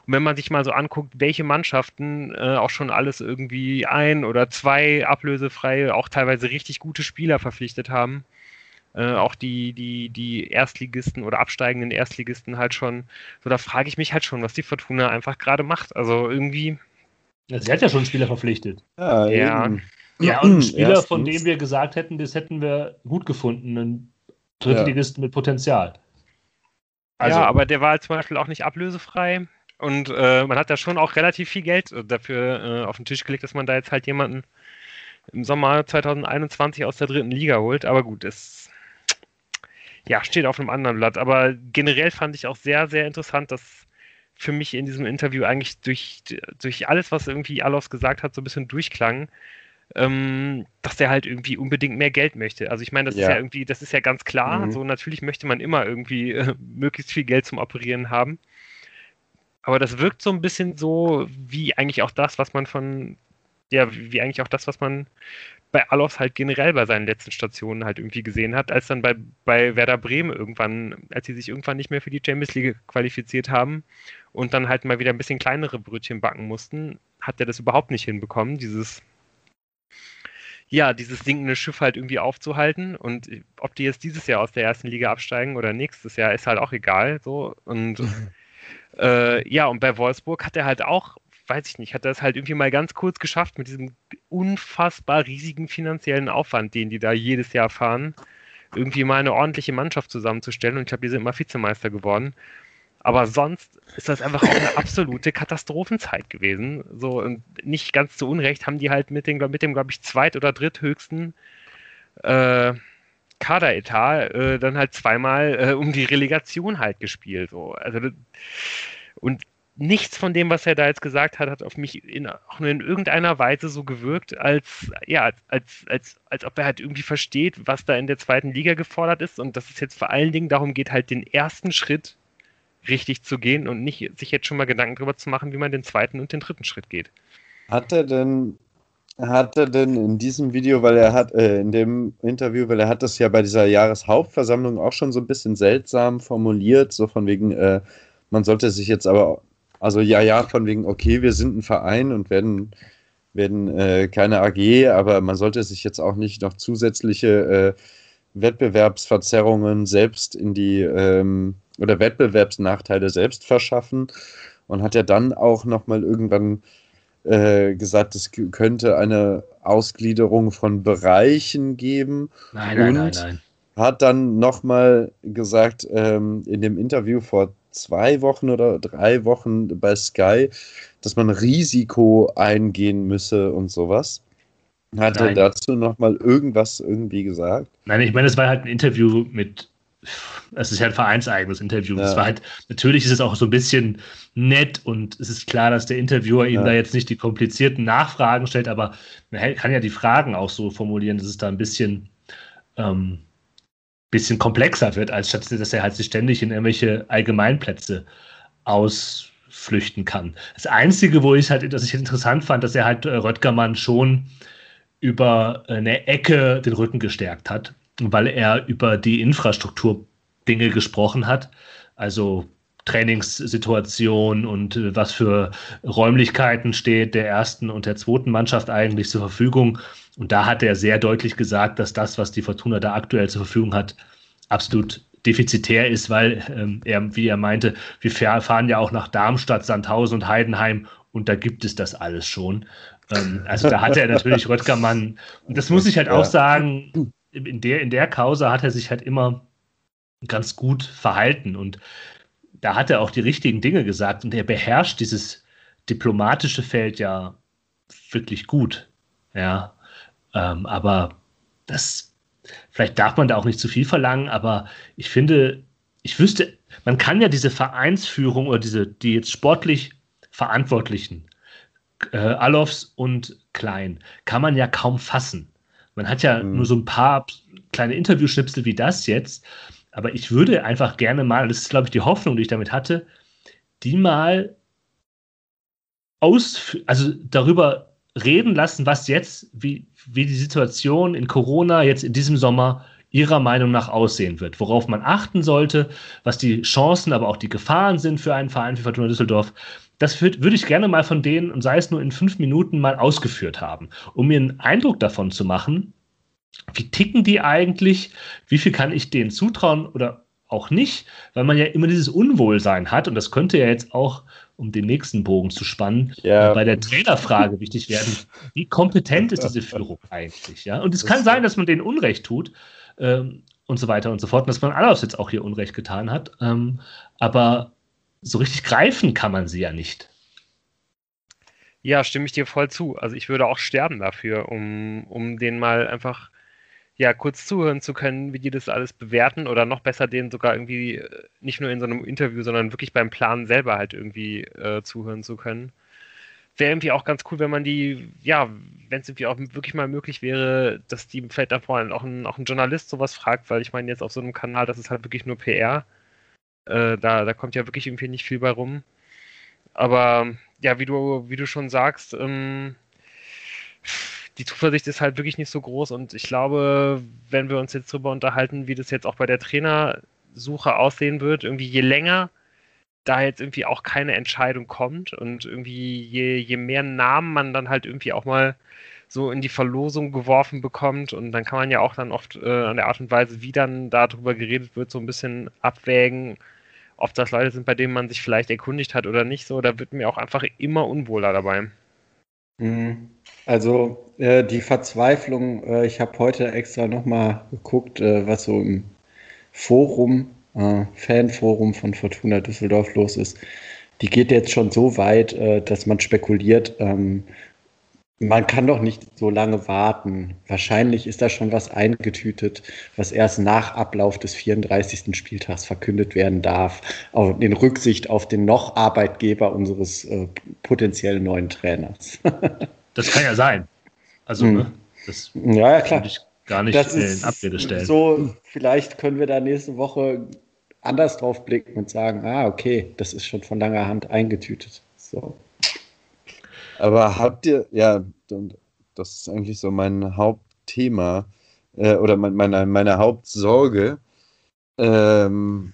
Und wenn man sich mal so anguckt, welche Mannschaften äh, auch schon alles irgendwie ein oder zwei ablösefreie, auch teilweise richtig gute Spieler verpflichtet haben, äh, auch die, die, die Erstligisten oder absteigenden Erstligisten halt schon, so da frage ich mich halt schon, was die Fortuna einfach gerade macht. Also irgendwie, sie hat ja schon einen Spieler verpflichtet. Ja, ja. ja und einen Spieler, Erstens. von dem wir gesagt hätten, das hätten wir gut gefunden. Einen Drittligisten ja. mit Potenzial. Also, ja, aber der war halt zum Beispiel auch nicht ablösefrei. Und äh, man hat da schon auch relativ viel Geld dafür äh, auf den Tisch gelegt, dass man da jetzt halt jemanden im Sommer 2021 aus der dritten Liga holt. Aber gut, es ja, steht auf einem anderen Blatt. Aber generell fand ich auch sehr, sehr interessant, dass für mich in diesem Interview eigentlich durch, durch alles, was irgendwie Alos gesagt hat, so ein bisschen durchklang, ähm, dass der halt irgendwie unbedingt mehr Geld möchte. Also ich meine, das ja. ist ja irgendwie, das ist ja ganz klar. Mhm. So natürlich möchte man immer irgendwie äh, möglichst viel Geld zum Operieren haben. Aber das wirkt so ein bisschen so wie eigentlich auch das, was man von, ja, wie eigentlich auch das, was man bei Alos halt generell bei seinen letzten Stationen halt irgendwie gesehen hat, als dann bei, bei Werder Bremen irgendwann, als sie sich irgendwann nicht mehr für die Champions League qualifiziert haben und dann halt mal wieder ein bisschen kleinere Brötchen backen mussten, hat er das überhaupt nicht hinbekommen, dieses ja, dieses sinkende Schiff halt irgendwie aufzuhalten. Und ob die jetzt dieses Jahr aus der ersten Liga absteigen oder nächstes Jahr, ist halt auch egal. So. Und äh, ja, und bei Wolfsburg hat er halt auch, weiß ich nicht, hat er es halt irgendwie mal ganz kurz geschafft mit diesem unfassbar riesigen finanziellen Aufwand, den die da jedes Jahr fahren, irgendwie mal eine ordentliche Mannschaft zusammenzustellen. Und ich glaube, die sind immer Vizemeister geworden. Aber sonst ist das einfach auch eine absolute Katastrophenzeit gewesen. So, und nicht ganz zu Unrecht haben die halt mit dem, mit dem glaube ich, zweit- oder dritthöchsten äh, Kaderetat äh, dann halt zweimal äh, um die Relegation halt gespielt. So. Also, und nichts von dem, was er da jetzt gesagt hat, hat auf mich in, auch nur in irgendeiner Weise so gewirkt, als, ja, als, als, als, ob er halt irgendwie versteht, was da in der zweiten Liga gefordert ist und dass es jetzt vor allen Dingen darum geht, halt den ersten Schritt richtig zu gehen und nicht sich jetzt schon mal Gedanken darüber zu machen, wie man den zweiten und den dritten Schritt geht. Hat er denn, hat er denn in diesem Video, weil er hat, äh, in dem Interview, weil er hat das ja bei dieser Jahreshauptversammlung auch schon so ein bisschen seltsam formuliert, so von wegen, äh, man sollte sich jetzt aber, also ja, ja, von wegen, okay, wir sind ein Verein und werden, werden äh, keine AG, aber man sollte sich jetzt auch nicht noch zusätzliche äh, Wettbewerbsverzerrungen selbst in die ähm, oder Wettbewerbsnachteile selbst verschaffen und hat ja dann auch nochmal irgendwann äh, gesagt, es könnte eine Ausgliederung von Bereichen geben. Nein, nein, und nein, nein. Hat dann nochmal gesagt, ähm, in dem Interview vor zwei Wochen oder drei Wochen bei Sky, dass man Risiko eingehen müsse und sowas. Hat Nein. er dazu nochmal irgendwas irgendwie gesagt? Nein, ich meine, es war halt ein Interview mit es ist ja ein vereinseigenes Interview. Ja. war halt, natürlich ist es auch so ein bisschen nett und es ist klar, dass der Interviewer ihm ja. da jetzt nicht die komplizierten Nachfragen stellt, aber man kann ja die Fragen auch so formulieren, dass es da ein bisschen, ähm, bisschen komplexer wird, als statt dass er halt sich ständig in irgendwelche Allgemeinplätze ausflüchten kann. Das Einzige, wo ich halt, dass ich interessant fand, dass er halt äh, Röttgermann schon über eine Ecke den Rücken gestärkt hat weil er über die Infrastruktur Dinge gesprochen hat. Also Trainingssituation und äh, was für Räumlichkeiten steht der ersten und der zweiten Mannschaft eigentlich zur Verfügung. Und da hat er sehr deutlich gesagt, dass das, was die Fortuna da aktuell zur Verfügung hat, absolut defizitär ist, weil ähm, er, wie er meinte, wir fahren ja auch nach Darmstadt, Sandhausen und Heidenheim und da gibt es das alles schon. Ähm, also da hat er natürlich Röttgermann, und das muss ich halt auch sagen, in der, in der Causa hat er sich halt immer ganz gut verhalten und da hat er auch die richtigen Dinge gesagt und er beherrscht dieses diplomatische Feld ja wirklich gut. Ja, ähm, aber das, vielleicht darf man da auch nicht zu viel verlangen, aber ich finde, ich wüsste, man kann ja diese Vereinsführung oder diese, die jetzt sportlich Verantwortlichen, äh, Alofs und Klein, kann man ja kaum fassen. Man hat ja mhm. nur so ein paar kleine Interviewschnipsel wie das jetzt, aber ich würde einfach gerne mal, das ist glaube ich die Hoffnung, die ich damit hatte, die mal aus, also darüber reden lassen, was jetzt, wie, wie die Situation in Corona jetzt in diesem Sommer Ihrer Meinung nach aussehen wird, worauf man achten sollte, was die Chancen, aber auch die Gefahren sind für einen Verein wie Fortuna Düsseldorf. Das würd, würde ich gerne mal von denen, und sei es nur in fünf Minuten, mal ausgeführt haben, um mir einen Eindruck davon zu machen, wie ticken die eigentlich, wie viel kann ich denen zutrauen oder auch nicht, weil man ja immer dieses Unwohlsein hat und das könnte ja jetzt auch, um den nächsten Bogen zu spannen, ja. bei der Trainerfrage wichtig werden. Wie kompetent ist diese Führung eigentlich? Ja? Und es kann sein, dass man denen Unrecht tut ähm, und so weiter und so fort und dass man alles jetzt auch hier Unrecht getan hat, ähm, aber so richtig greifen kann man sie ja nicht. Ja, stimme ich dir voll zu. Also ich würde auch sterben dafür, um, um den mal einfach ja, kurz zuhören zu können, wie die das alles bewerten oder noch besser denen sogar irgendwie äh, nicht nur in so einem Interview, sondern wirklich beim Planen selber halt irgendwie äh, zuhören zu können. Wäre irgendwie auch ganz cool, wenn man die, ja, wenn es irgendwie auch wirklich mal möglich wäre, dass die vielleicht davor auch ein, auch ein Journalist sowas fragt, weil ich meine, jetzt auf so einem Kanal, das ist halt wirklich nur PR. Äh, da, da kommt ja wirklich irgendwie nicht viel bei rum. Aber ja, wie du, wie du schon sagst, ähm, die Zuversicht ist halt wirklich nicht so groß und ich glaube, wenn wir uns jetzt darüber unterhalten, wie das jetzt auch bei der Trainersuche aussehen wird, irgendwie je länger da jetzt irgendwie auch keine Entscheidung kommt und irgendwie je, je mehr Namen man dann halt irgendwie auch mal so in die Verlosung geworfen bekommt und dann kann man ja auch dann oft äh, an der Art und Weise, wie dann darüber geredet wird, so ein bisschen abwägen, ob das Leute sind, bei denen man sich vielleicht erkundigt hat oder nicht so, da wird mir auch einfach immer unwohler dabei. Mhm. Also äh, die Verzweiflung, äh, ich habe heute extra nochmal geguckt, äh, was so im Forum, äh, Fanforum von Fortuna Düsseldorf los ist. Die geht jetzt schon so weit, äh, dass man spekuliert, ähm, man kann doch nicht so lange warten. Wahrscheinlich ist da schon was eingetütet, was erst nach Ablauf des 34. Spieltags verkündet werden darf, auch in Rücksicht auf den noch Arbeitgeber unseres äh, potenziellen neuen Trainers. das kann ja sein. Also, hm. ne, das ja, ja, klar. ich gar nicht das in Abrede stellen. So, vielleicht können wir da nächste Woche anders drauf blicken und sagen, ah, okay, das ist schon von langer Hand eingetütet. So. Aber habt ihr, ja, das ist eigentlich so mein Hauptthema äh, oder meine, meine Hauptsorge. Ähm,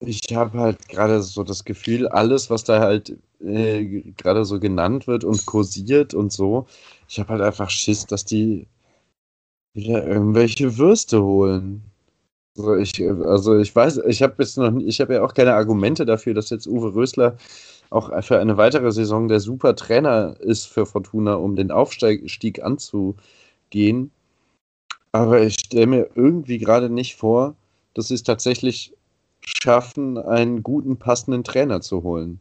ich habe halt gerade so das Gefühl, alles, was da halt äh, gerade so genannt wird und kursiert und so, ich habe halt einfach Schiss, dass die wieder irgendwelche Würste holen. Also ich, also ich weiß, ich habe jetzt noch, ich habe ja auch keine Argumente dafür, dass jetzt Uwe Rösler auch für eine weitere Saison der super Trainer ist für Fortuna, um den Aufstieg anzugehen. Aber ich stelle mir irgendwie gerade nicht vor, dass sie es tatsächlich schaffen, einen guten, passenden Trainer zu holen.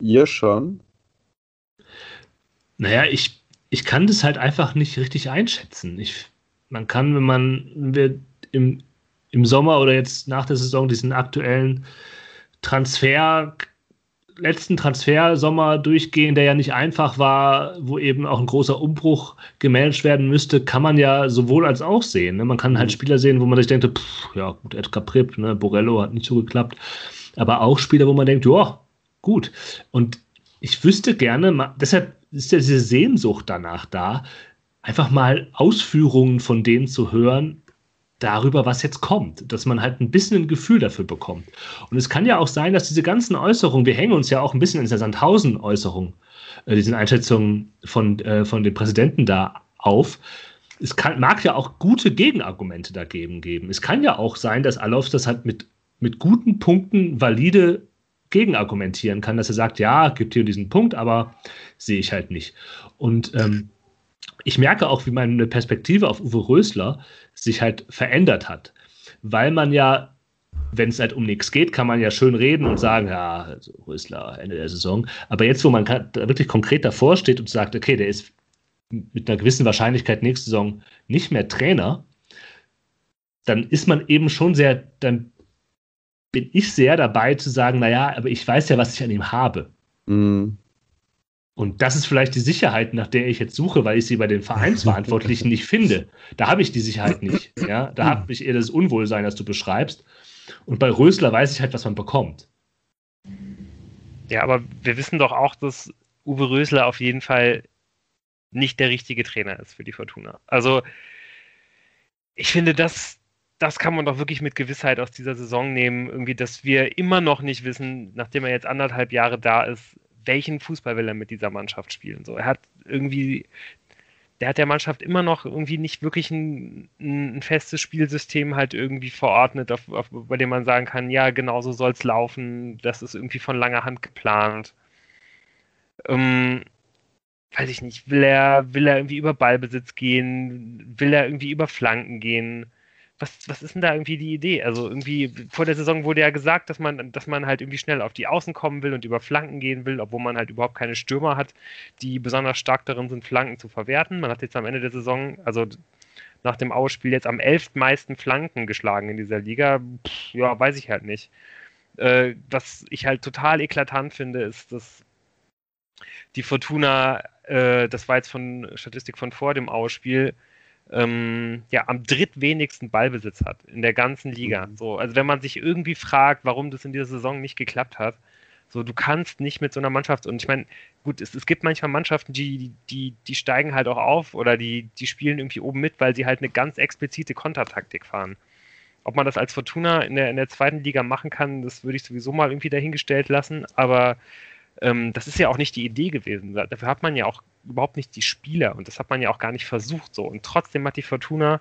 Ihr schon? Naja, ich, ich kann das halt einfach nicht richtig einschätzen. Ich, man kann, wenn man wenn im, im Sommer oder jetzt nach der Saison diesen aktuellen Transfer letzten Transfersommer durchgehen, der ja nicht einfach war, wo eben auch ein großer Umbruch gemanagt werden müsste, kann man ja sowohl als auch sehen. Ne? Man kann halt mhm. Spieler sehen, wo man sich denkt, pff, ja gut, Edgar Pripp, ne? Borello hat nicht so geklappt, aber auch Spieler, wo man denkt, ja, gut. Und ich wüsste gerne, deshalb ist ja diese Sehnsucht danach da, einfach mal Ausführungen von denen zu hören, darüber, was jetzt kommt, dass man halt ein bisschen ein Gefühl dafür bekommt. Und es kann ja auch sein, dass diese ganzen Äußerungen, wir hängen uns ja auch ein bisschen in der Sandhausen-Äußerung, äh, diesen Einschätzungen von, äh, von dem Präsidenten da auf. Es kann, mag ja auch gute Gegenargumente dagegen geben. Es kann ja auch sein, dass Alofs das halt mit, mit guten Punkten valide gegenargumentieren kann, dass er sagt, ja, gibt hier diesen Punkt, aber sehe ich halt nicht. Und ähm, ich merke auch, wie meine Perspektive auf Uwe Rösler sich halt verändert hat. Weil man ja, wenn es halt um nichts geht, kann man ja schön reden und sagen, ja, also Rösler, Ende der Saison. Aber jetzt, wo man wirklich konkret davor steht und sagt, okay, der ist mit einer gewissen Wahrscheinlichkeit nächste Saison nicht mehr Trainer, dann ist man eben schon sehr, dann bin ich sehr dabei zu sagen, naja, aber ich weiß ja, was ich an ihm habe. Mhm. Und das ist vielleicht die Sicherheit, nach der ich jetzt suche, weil ich sie bei den Vereinsverantwortlichen nicht finde. Da habe ich die Sicherheit nicht. Ja? Da habe ich eher das Unwohlsein, das du beschreibst. Und bei Rösler weiß ich halt, was man bekommt. Ja, aber wir wissen doch auch, dass Uwe Rösler auf jeden Fall nicht der richtige Trainer ist für die Fortuna. Also, ich finde, das, das kann man doch wirklich mit Gewissheit aus dieser Saison nehmen. Irgendwie, dass wir immer noch nicht wissen, nachdem er jetzt anderthalb Jahre da ist, welchen Fußball will er mit dieser Mannschaft spielen. So, er hat irgendwie, der hat der Mannschaft immer noch irgendwie nicht wirklich ein, ein festes Spielsystem halt irgendwie verordnet, auf, auf, bei dem man sagen kann, ja, genau so soll es laufen, das ist irgendwie von langer Hand geplant. Ähm, weiß ich nicht, will er, will er irgendwie über Ballbesitz gehen, will er irgendwie über Flanken gehen? Was, was ist denn da irgendwie die Idee? Also irgendwie vor der Saison wurde ja gesagt, dass man, dass man halt irgendwie schnell auf die Außen kommen will und über Flanken gehen will, obwohl man halt überhaupt keine Stürmer hat, die besonders stark darin sind, Flanken zu verwerten. Man hat jetzt am Ende der Saison, also nach dem Ausspiel jetzt am elf meisten Flanken geschlagen in dieser Liga. Pff, ja, weiß ich halt nicht. Äh, was ich halt total eklatant finde, ist, dass die Fortuna, äh, das war jetzt von Statistik von vor dem Ausspiel, ähm, ja, am drittwenigsten Ballbesitz hat in der ganzen Liga. Mhm. So, also wenn man sich irgendwie fragt, warum das in dieser Saison nicht geklappt hat, so, du kannst nicht mit so einer Mannschaft, und ich meine, gut, es, es gibt manchmal Mannschaften, die, die, die steigen halt auch auf oder die, die spielen irgendwie oben mit, weil sie halt eine ganz explizite Kontertaktik fahren. Ob man das als Fortuna in der, in der zweiten Liga machen kann, das würde ich sowieso mal irgendwie dahingestellt lassen, aber ähm, das ist ja auch nicht die Idee gewesen. Dafür hat man ja auch überhaupt nicht die Spieler und das hat man ja auch gar nicht versucht so. Und trotzdem hat die Fortuna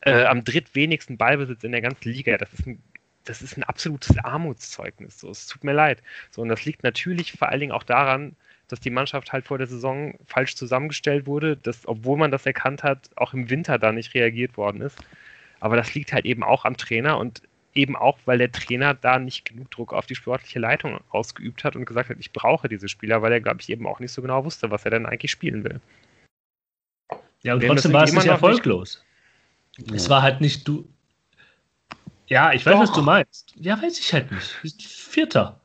äh, am drittwenigsten Ballbesitz in der ganzen Liga. Das ist ein, das ist ein absolutes Armutszeugnis. So. Es tut mir leid. So, und das liegt natürlich vor allen Dingen auch daran, dass die Mannschaft halt vor der Saison falsch zusammengestellt wurde, dass, obwohl man das erkannt hat, auch im Winter da nicht reagiert worden ist. Aber das liegt halt eben auch am Trainer und eben auch, weil der Trainer da nicht genug Druck auf die sportliche Leitung ausgeübt hat und gesagt hat, ich brauche diese Spieler, weil er, glaube ich, eben auch nicht so genau wusste, was er denn eigentlich spielen will. Ja, und trotzdem war es nicht erfolglos. Nicht... Es war halt nicht du. Ja, ich weiß, Doch. was du meinst. Ja, weiß ich halt nicht. Vierter.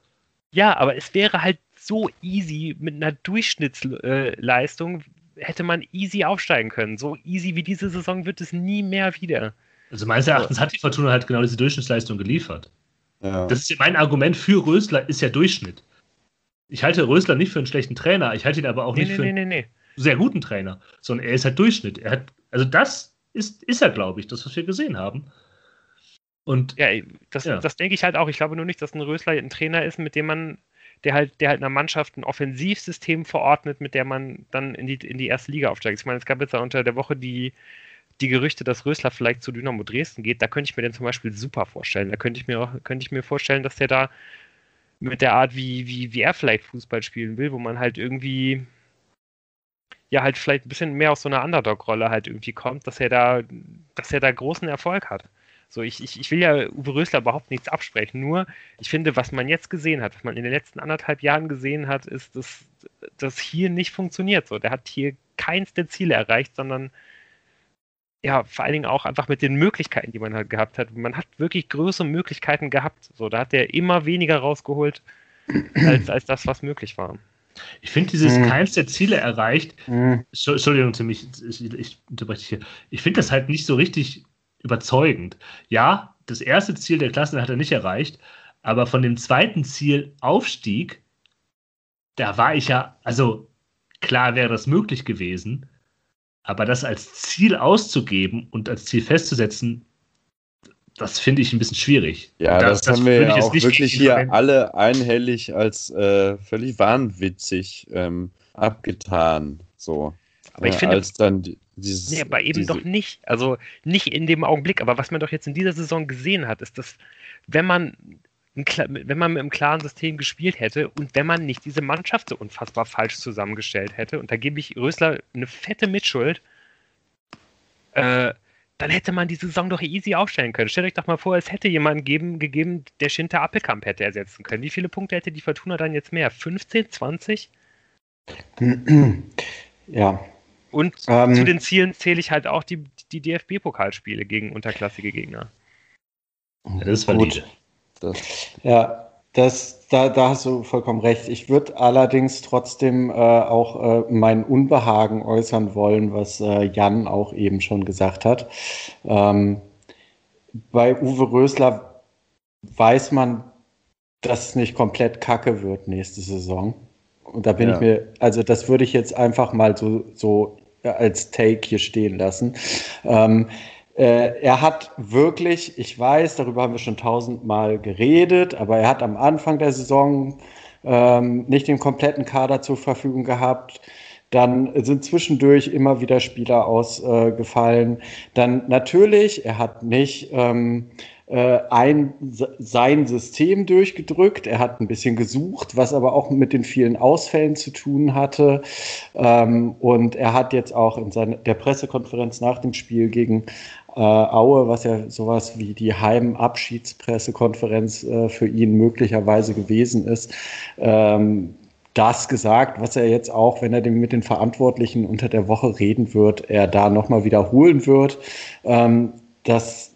Ja, aber es wäre halt so easy mit einer Durchschnittsleistung hätte man easy aufsteigen können. So easy wie diese Saison wird es nie mehr wieder. Also meines Erachtens hat die Fortuna halt genau diese Durchschnittsleistung geliefert. Ja. Das ist mein Argument für Rösler ist ja Durchschnitt. Ich halte Rösler nicht für einen schlechten Trainer, ich halte ihn aber auch nee, nicht nee, für nee, einen sehr guten Trainer, sondern er ist halt Durchschnitt. Er hat, also das ist, ist er, glaube ich, das, was wir gesehen haben. Und ja, das, ja. das denke ich halt auch. Ich glaube nur nicht, dass ein Rösler ein Trainer ist, mit dem man, der halt, der halt einer Mannschaft ein Offensivsystem verordnet, mit der man dann in die, in die erste Liga aufsteigt. Ich meine, es gab jetzt unter der Woche die, die Gerüchte, dass Rösler vielleicht zu Dynamo Dresden geht, da könnte ich mir den zum Beispiel super vorstellen. Da könnte ich mir auch, könnte ich mir vorstellen, dass der da mit der Art, wie, wie, wie er vielleicht Fußball spielen will, wo man halt irgendwie ja halt vielleicht ein bisschen mehr aus so einer Underdog-Rolle halt irgendwie kommt, dass er da, dass er da großen Erfolg hat. So, ich, ich, ich will ja Uwe Rösler überhaupt nichts absprechen, nur ich finde, was man jetzt gesehen hat, was man in den letzten anderthalb Jahren gesehen hat, ist, dass das hier nicht funktioniert. So, der hat hier keins der Ziele erreicht, sondern ja, vor allen Dingen auch einfach mit den Möglichkeiten, die man halt gehabt hat. Man hat wirklich größere Möglichkeiten gehabt. So, da hat er immer weniger rausgeholt, als, als das, was möglich war. Ich finde dieses mhm. keins der Ziele erreicht. Mhm. Entschuldigung, ich, ich unterbreche dich hier. Ich finde das halt nicht so richtig überzeugend. Ja, das erste Ziel der Klasse hat er nicht erreicht, aber von dem zweiten Ziel Aufstieg, da war ich ja, also klar wäre das möglich gewesen, aber das als Ziel auszugeben und als Ziel festzusetzen, das finde ich ein bisschen schwierig. Ja, das, das, haben wir ja auch wirklich hier verwenden. alle einhellig als äh, völlig wahnwitzig ähm, abgetan. So. Aber ich äh, finde, als dann dieses, nee, aber eben diese, doch nicht. Also nicht in dem Augenblick. Aber was man doch jetzt in dieser Saison gesehen hat, ist, dass wenn man wenn man mit einem klaren System gespielt hätte und wenn man nicht diese Mannschaft so unfassbar falsch zusammengestellt hätte, und da gebe ich Rösler eine fette Mitschuld, äh, dann hätte man die Saison doch easy aufstellen können. Stellt euch doch mal vor, es hätte jemanden geben, gegeben, der Schinter Appelkamp hätte ersetzen können. Wie viele Punkte hätte die Fortuna dann jetzt mehr? 15, 20? Ja. Und ähm, zu den Zielen zähle ich halt auch die, die DFB-Pokalspiele gegen unterklassige Gegner. Ja, das ist valide. Das. Ja, das, da, da hast du vollkommen recht. Ich würde allerdings trotzdem äh, auch äh, mein Unbehagen äußern wollen, was äh, Jan auch eben schon gesagt hat. Ähm, bei Uwe Rösler weiß man, dass es nicht komplett kacke wird nächste Saison. Und da bin ja. ich mir, also das würde ich jetzt einfach mal so, so als Take hier stehen lassen. Ähm, äh, er hat wirklich, ich weiß, darüber haben wir schon tausendmal geredet, aber er hat am Anfang der Saison ähm, nicht den kompletten Kader zur Verfügung gehabt. Dann sind zwischendurch immer wieder Spieler ausgefallen. Äh, Dann natürlich, er hat nicht ähm, äh, ein, sein System durchgedrückt. Er hat ein bisschen gesucht, was aber auch mit den vielen Ausfällen zu tun hatte. Ähm, und er hat jetzt auch in seiner, der Pressekonferenz nach dem Spiel gegen äh, Aue, was ja sowas wie die Heimabschiedspressekonferenz äh, für ihn möglicherweise gewesen ist, ähm, das gesagt, was er jetzt auch, wenn er mit den Verantwortlichen unter der Woche reden wird, er da nochmal wiederholen wird, ähm, dass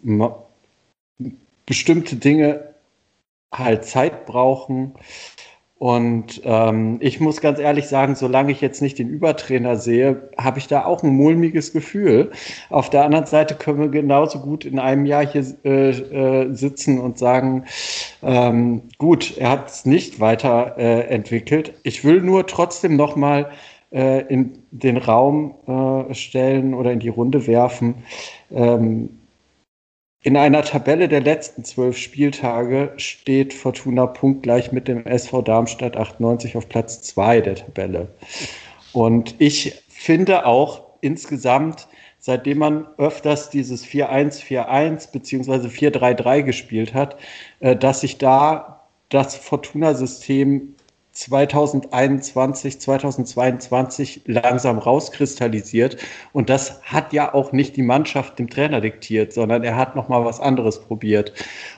bestimmte Dinge halt Zeit brauchen. Und ähm, ich muss ganz ehrlich sagen, solange ich jetzt nicht den Übertrainer sehe, habe ich da auch ein mulmiges Gefühl. Auf der anderen Seite können wir genauso gut in einem Jahr hier äh, äh, sitzen und sagen, ähm, gut, er hat es nicht weiterentwickelt. Äh, ich will nur trotzdem noch mal äh, in den Raum äh, stellen oder in die Runde werfen. Ähm, in einer Tabelle der letzten zwölf Spieltage steht Fortuna punktgleich mit dem SV Darmstadt 98 auf Platz zwei der Tabelle. Und ich finde auch insgesamt, seitdem man öfters dieses 4-1-4-1 beziehungsweise 4-3-3 gespielt hat, äh, dass sich da das Fortuna-System 2021, 2022 langsam rauskristallisiert. Und das hat ja auch nicht die Mannschaft dem Trainer diktiert, sondern er hat noch mal was anderes probiert.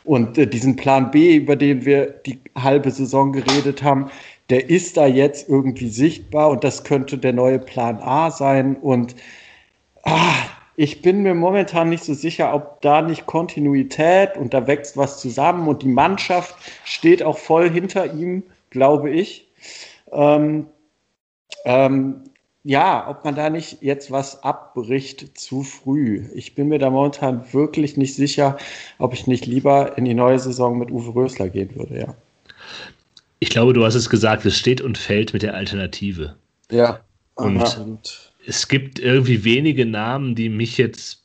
Und äh, diesen Plan B, über den wir die halbe Saison geredet haben, der ist da jetzt irgendwie sichtbar und das könnte der neue Plan A sein. Und ah, ich bin mir momentan nicht so sicher, ob da nicht Kontinuität und da wächst was zusammen und die Mannschaft steht auch voll hinter ihm glaube ich. Ähm, ähm, ja, ob man da nicht jetzt was abbricht zu früh. Ich bin mir da momentan wirklich nicht sicher, ob ich nicht lieber in die neue Saison mit Uwe Rösler gehen würde, ja. Ich glaube, du hast es gesagt, es steht und fällt mit der Alternative. Ja. Und Aha. es gibt irgendwie wenige Namen, die mich jetzt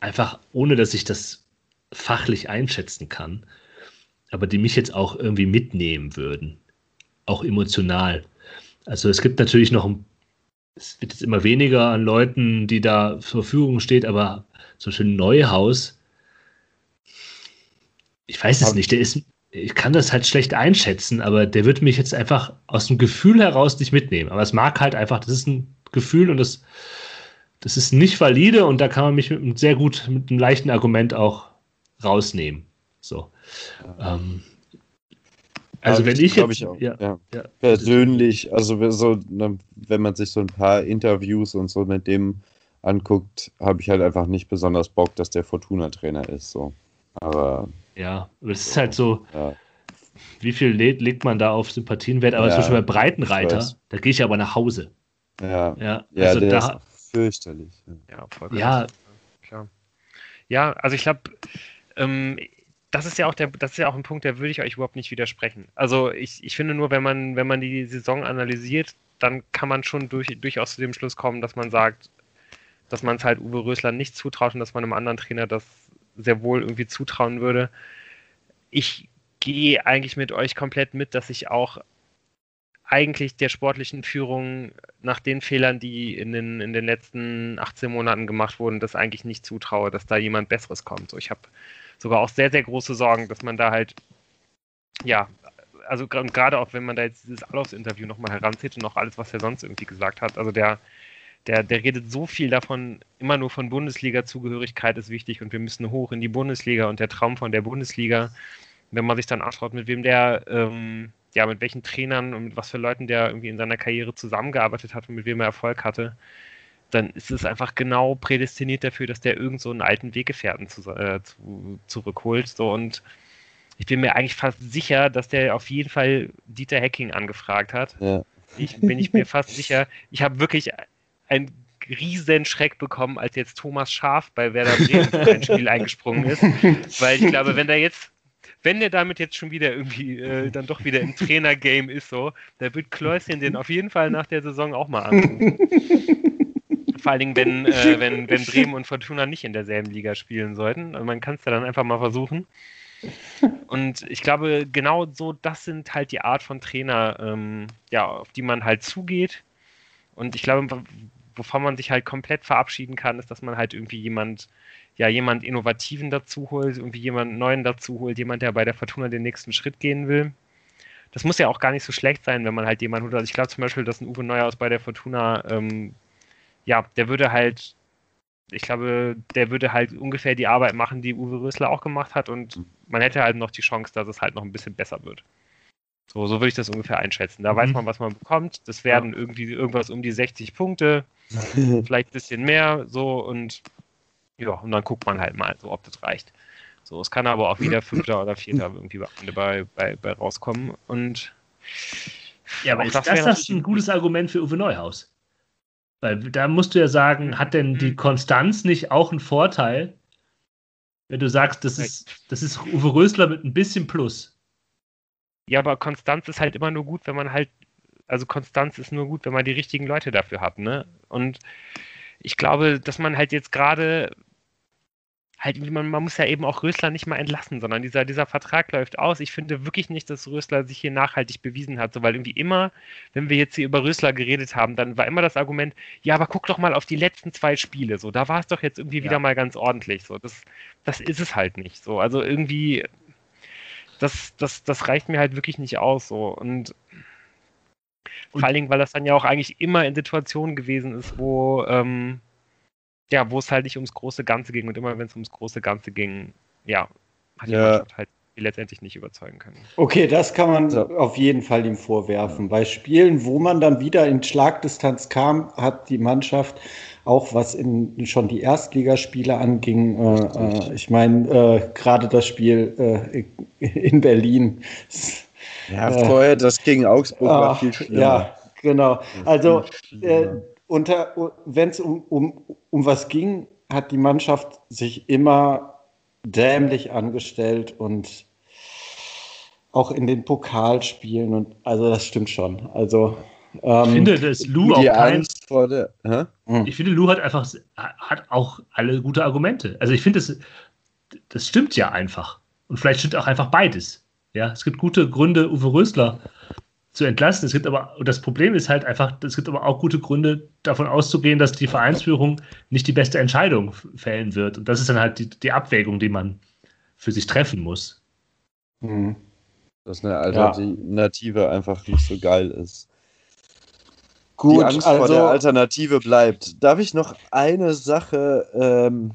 einfach, ohne dass ich das fachlich einschätzen kann, aber die mich jetzt auch irgendwie mitnehmen würden, auch emotional. Also es gibt natürlich noch, ein, es wird jetzt immer weniger an Leuten, die da zur Verfügung steht, aber so schön Neuhaus, ich weiß es nicht, der ist, ich kann das halt schlecht einschätzen, aber der wird mich jetzt einfach aus dem Gefühl heraus nicht mitnehmen. Aber es mag halt einfach, das ist ein Gefühl und das, das ist nicht valide und da kann man mich mit einem sehr gut, mit einem leichten Argument auch rausnehmen. So. Ähm, also wenn ich, jetzt, ich auch, ja, ja. Ja. persönlich, also so, ne, wenn man sich so ein paar Interviews und so mit dem anguckt, habe ich halt einfach nicht besonders Bock, dass der Fortuna-Trainer ist. So. Aber ja, aber es ist halt so, ja. wie viel legt man da auf Sympathienwert? Aber ja, zum Beispiel bei Breitenreiter, da gehe ich aber nach Hause. Ja, ja, ja also der da, ist fürchterlich. Ja, vollkommen. Ja, klar. Ja, also ich glaube, ähm, das ist ja auch der, das ist ja auch ein Punkt, der würde ich euch überhaupt nicht widersprechen. Also ich, ich finde nur, wenn man, wenn man die Saison analysiert, dann kann man schon durch, durchaus zu dem Schluss kommen, dass man sagt, dass man es halt Uwe Rösler nicht zutraut und dass man einem anderen Trainer das sehr wohl irgendwie zutrauen würde. Ich gehe eigentlich mit euch komplett mit, dass ich auch eigentlich der sportlichen Führung nach den Fehlern, die in den, in den letzten 18 Monaten gemacht wurden, das eigentlich nicht zutraue, dass da jemand Besseres kommt. So, ich habe sogar auch sehr, sehr große Sorgen, dass man da halt, ja, also gerade auch wenn man da jetzt dieses Alofs-Interview nochmal heranzieht und auch alles, was er sonst irgendwie gesagt hat, also der, der, der redet so viel davon, immer nur von Bundesliga-Zugehörigkeit ist wichtig und wir müssen hoch in die Bundesliga und der Traum von der Bundesliga. Wenn man sich dann anschaut, mit wem der, ähm, ja, mit welchen Trainern und mit was für Leuten der irgendwie in seiner Karriere zusammengearbeitet hat und mit wem er Erfolg hatte, dann ist es einfach genau prädestiniert dafür, dass der irgend so einen alten Weggefährten zu, äh, zu, zurückholt. So und ich bin mir eigentlich fast sicher, dass der auf jeden Fall Dieter Hacking angefragt hat. Ja. Ich bin ich mir fast sicher. Ich habe wirklich einen riesen Schreck bekommen, als jetzt Thomas Schaf bei Werder Bremen für ein Spiel eingesprungen ist. Weil ich glaube, wenn der jetzt wenn der damit jetzt schon wieder irgendwie äh, dann doch wieder im Trainer-Game ist, so, da wird Kläuschen den auf jeden Fall nach der Saison auch mal anrufen. Vor allen Dingen, wenn, äh, wenn, wenn Bremen und Fortuna nicht in derselben Liga spielen sollten. Also man kann es ja dann einfach mal versuchen. Und ich glaube, genau so, das sind halt die Art von Trainer, ähm, ja, auf die man halt zugeht. Und ich glaube, wovon man sich halt komplett verabschieden kann, ist, dass man halt irgendwie jemand, ja, jemand Innovativen dazu holt, irgendwie jemand Neuen dazu holt, jemand, der bei der Fortuna den nächsten Schritt gehen will. Das muss ja auch gar nicht so schlecht sein, wenn man halt jemanden holt. Also ich glaube zum Beispiel, dass ein Uwe Neuhaus bei der Fortuna, ähm, ja, der würde halt, ich glaube, der würde halt ungefähr die Arbeit machen, die Uwe Rösler auch gemacht hat und man hätte halt noch die Chance, dass es halt noch ein bisschen besser wird. So, so würde ich das ungefähr einschätzen. Da mhm. weiß man, was man bekommt. Das werden ja. irgendwie irgendwas um die 60 Punkte, vielleicht ein bisschen mehr, so und ja, und dann guckt man halt mal, so ob das reicht. So, es kann aber auch wieder Fünfter oder Vierter irgendwie bei, bei, bei rauskommen. Und ja, aber ist das, das ein gutes Argument für Uwe Neuhaus? Weil da musst du ja sagen, hat denn die Konstanz nicht auch einen Vorteil, wenn du sagst, das ist, das ist Uwe Rösler mit ein bisschen Plus? Ja, aber Konstanz ist halt immer nur gut, wenn man halt, also Konstanz ist nur gut, wenn man die richtigen Leute dafür hat, ne? Und ich glaube, dass man halt jetzt gerade halt, man, man muss ja eben auch Rösler nicht mal entlassen, sondern dieser, dieser Vertrag läuft aus. Ich finde wirklich nicht, dass Rösler sich hier nachhaltig bewiesen hat, so, weil irgendwie immer, wenn wir jetzt hier über Rösler geredet haben, dann war immer das Argument, ja, aber guck doch mal auf die letzten zwei Spiele, so, da war es doch jetzt irgendwie ja. wieder mal ganz ordentlich, so, das, das ist es halt nicht, so, also irgendwie, das, das, das reicht mir halt wirklich nicht aus. So. Und, und vor allen Dingen, weil das dann ja auch eigentlich immer in Situationen gewesen ist, wo, ähm, ja, wo es halt nicht ums große Ganze ging und immer wenn es ums große Ganze ging, ja, hat die ja. Mannschaft halt letztendlich nicht überzeugen können. Okay, das kann man so. auf jeden Fall ihm vorwerfen. Bei Spielen, wo man dann wieder in Schlagdistanz kam, hat die Mannschaft auch was in schon die Erstligaspiele anging. Äh, äh, ich meine, äh, gerade das Spiel äh, in Berlin. Ja, äh, vorher das gegen Augsburg war viel schlimmer. Ja, genau. Also äh, wenn es um, um, um was ging, hat die Mannschaft sich immer dämlich angestellt und auch in den Pokalspielen und also das stimmt schon. Also ähm, ich finde, dass Lou auch kein, vor der, hä? Hm. Ich finde, Lou hat einfach hat auch alle gute Argumente. Also ich finde, das, das stimmt ja einfach. Und vielleicht stimmt auch einfach beides. Ja, es gibt gute Gründe, Uwe Rösler zu entlassen. Es gibt aber, das Problem ist halt einfach, es gibt aber auch gute Gründe, davon auszugehen, dass die Vereinsführung nicht die beste Entscheidung fällen wird. Und das ist dann halt die, die Abwägung, die man für sich treffen muss. Mhm. Dass eine Alternative ja. einfach nicht so geil ist. Gut, die Angst also, vor der also Alternative bleibt. Darf ich noch eine Sache, ähm,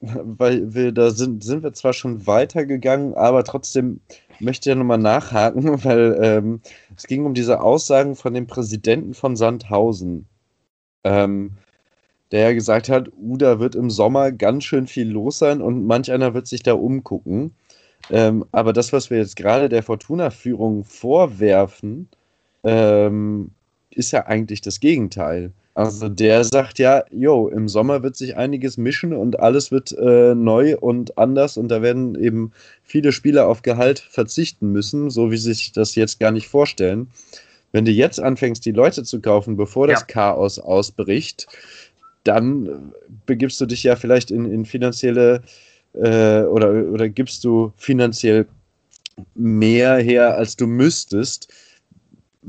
weil wir da sind, sind wir zwar schon weitergegangen, aber trotzdem möchte ja nochmal nachhaken, weil ähm, es ging um diese Aussagen von dem Präsidenten von Sandhausen, ähm, der ja gesagt hat, uh, da wird im Sommer ganz schön viel los sein und manch einer wird sich da umgucken. Ähm, aber das, was wir jetzt gerade der Fortuna-Führung vorwerfen, ähm, ist ja eigentlich das Gegenteil. Also der sagt ja, jo, im Sommer wird sich einiges mischen und alles wird äh, neu und anders und da werden eben viele Spieler auf Gehalt verzichten müssen, so wie sie sich das jetzt gar nicht vorstellen. Wenn du jetzt anfängst, die Leute zu kaufen, bevor das ja. Chaos ausbricht, dann begibst du dich ja vielleicht in, in finanzielle äh, oder, oder gibst du finanziell mehr her, als du müsstest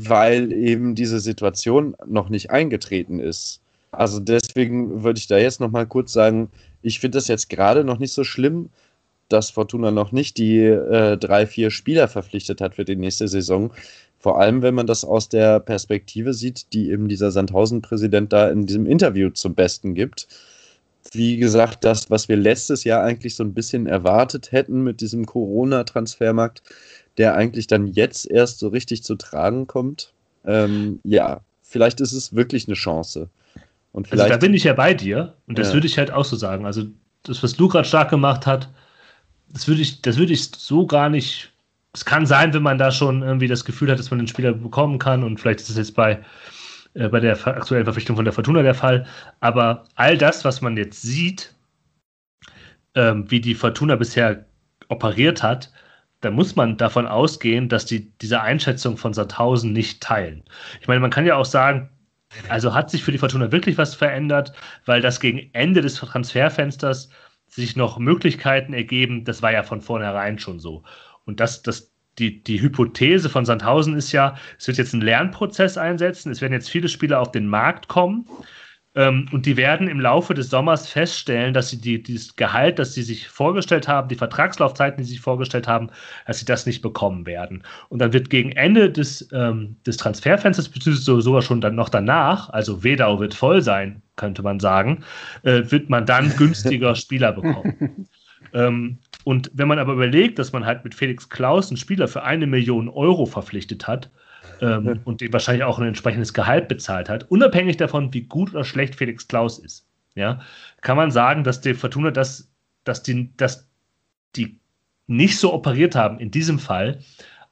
weil eben diese Situation noch nicht eingetreten ist. Also deswegen würde ich da jetzt noch mal kurz sagen, ich finde das jetzt gerade noch nicht so schlimm, dass Fortuna noch nicht die äh, drei, vier Spieler verpflichtet hat für die nächste Saison. Vor allem, wenn man das aus der Perspektive sieht, die eben dieser Sandhausen-Präsident da in diesem Interview zum Besten gibt. Wie gesagt, das, was wir letztes Jahr eigentlich so ein bisschen erwartet hätten mit diesem Corona-Transfermarkt, der eigentlich dann jetzt erst so richtig zu tragen kommt. Ähm, ja, vielleicht ist es wirklich eine Chance. Und vielleicht, also da bin ich ja bei dir und das ja. würde ich halt auch so sagen. Also das, was Lukas stark gemacht hat, das würde ich, das würde ich so gar nicht. Es kann sein, wenn man da schon irgendwie das Gefühl hat, dass man den Spieler bekommen kann und vielleicht ist es jetzt bei, äh, bei der aktuellen Verpflichtung von der Fortuna der Fall. Aber all das, was man jetzt sieht, ähm, wie die Fortuna bisher operiert hat, da muss man davon ausgehen, dass die diese Einschätzung von Sandhausen nicht teilen. Ich meine, man kann ja auch sagen, also hat sich für die Fortuna wirklich was verändert, weil das gegen Ende des Transferfensters sich noch Möglichkeiten ergeben, das war ja von vornherein schon so. Und das, das, die, die Hypothese von Sandhausen ist ja, es wird jetzt einen Lernprozess einsetzen, es werden jetzt viele Spieler auf den Markt kommen und die werden im Laufe des Sommers feststellen, dass sie die, dieses Gehalt, das sie sich vorgestellt haben, die Vertragslaufzeiten, die sie sich vorgestellt haben, dass sie das nicht bekommen werden. Und dann wird gegen Ende des, ähm, des Transferfensters, beziehungsweise sogar schon dann noch danach, also Wedau wird voll sein, könnte man sagen, äh, wird man dann günstiger Spieler bekommen. ähm, und wenn man aber überlegt, dass man halt mit Felix Klaus einen Spieler für eine Million Euro verpflichtet hat, ähm, ja. und dem wahrscheinlich auch ein entsprechendes Gehalt bezahlt hat, unabhängig davon, wie gut oder schlecht Felix Klaus ist, ja, kann man sagen, dass die Fortuna das, dass die, dass die nicht so operiert haben in diesem Fall,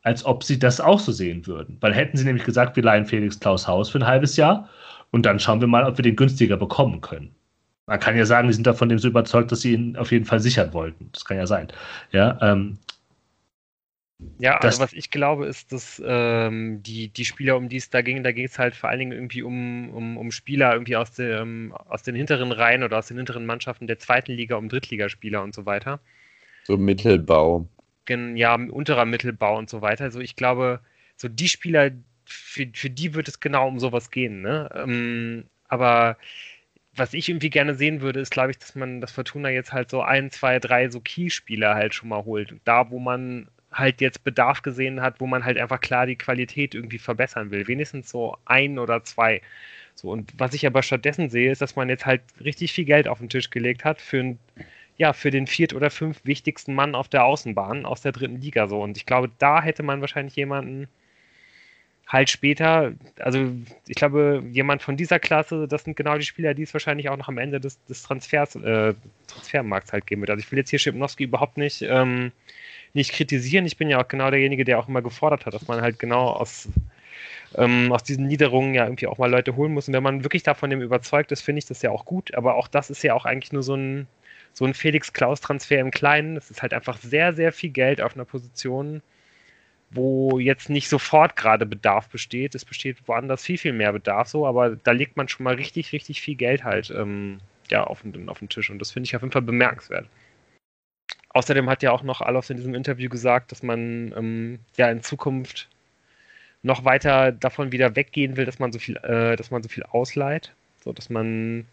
als ob sie das auch so sehen würden. Weil hätten sie nämlich gesagt, wir leihen Felix Klaus Haus für ein halbes Jahr und dann schauen wir mal, ob wir den günstiger bekommen können. Man kann ja sagen, die sind davon dem so überzeugt, dass sie ihn auf jeden Fall sichern wollten. Das kann ja sein. Ja, ähm, ja, also was ich glaube, ist, dass ähm, die, die Spieler, um die es da ging, da ging es halt vor allen Dingen irgendwie um, um, um Spieler irgendwie aus, dem, aus den hinteren Reihen oder aus den hinteren Mannschaften der zweiten Liga, um Drittligaspieler und so weiter. So Mittelbau. Ja, unterer Mittelbau und so weiter. Also ich glaube, so die Spieler, für, für die wird es genau um sowas gehen. Ne? Ähm, aber was ich irgendwie gerne sehen würde, ist, glaube ich, dass man das Fortuna jetzt halt so ein, zwei, drei so Key-Spieler halt schon mal holt. Da, wo man halt jetzt Bedarf gesehen hat, wo man halt einfach klar die Qualität irgendwie verbessern will. Wenigstens so ein oder zwei. So, und was ich aber stattdessen sehe, ist, dass man jetzt halt richtig viel Geld auf den Tisch gelegt hat für, ja, für den viert oder fünf wichtigsten Mann auf der Außenbahn aus der dritten Liga. So. Und ich glaube, da hätte man wahrscheinlich jemanden halt später, also ich glaube, jemand von dieser Klasse, das sind genau die Spieler, die es wahrscheinlich auch noch am Ende des, des Transfers, äh, Transfermarkts halt geben wird. Also ich will jetzt hier Schipnowski überhaupt nicht ähm, nicht kritisieren. Ich bin ja auch genau derjenige, der auch immer gefordert hat, dass man halt genau aus, ähm, aus diesen Niederungen ja irgendwie auch mal Leute holen muss. Und wenn man wirklich davon dem überzeugt ist, finde ich das ja auch gut. Aber auch das ist ja auch eigentlich nur so ein, so ein Felix-Klaus-Transfer im Kleinen. Das ist halt einfach sehr, sehr viel Geld auf einer Position, wo jetzt nicht sofort gerade Bedarf besteht. Es besteht woanders viel, viel mehr Bedarf so, aber da legt man schon mal richtig, richtig viel Geld halt ähm, ja, auf, den, auf den Tisch. Und das finde ich auf jeden Fall bemerkenswert. Außerdem hat ja auch noch Alofs in diesem Interview gesagt, dass man ähm, ja in Zukunft noch weiter davon wieder weggehen will, dass man so viel, äh, dass man so viel ausleiht, so dass man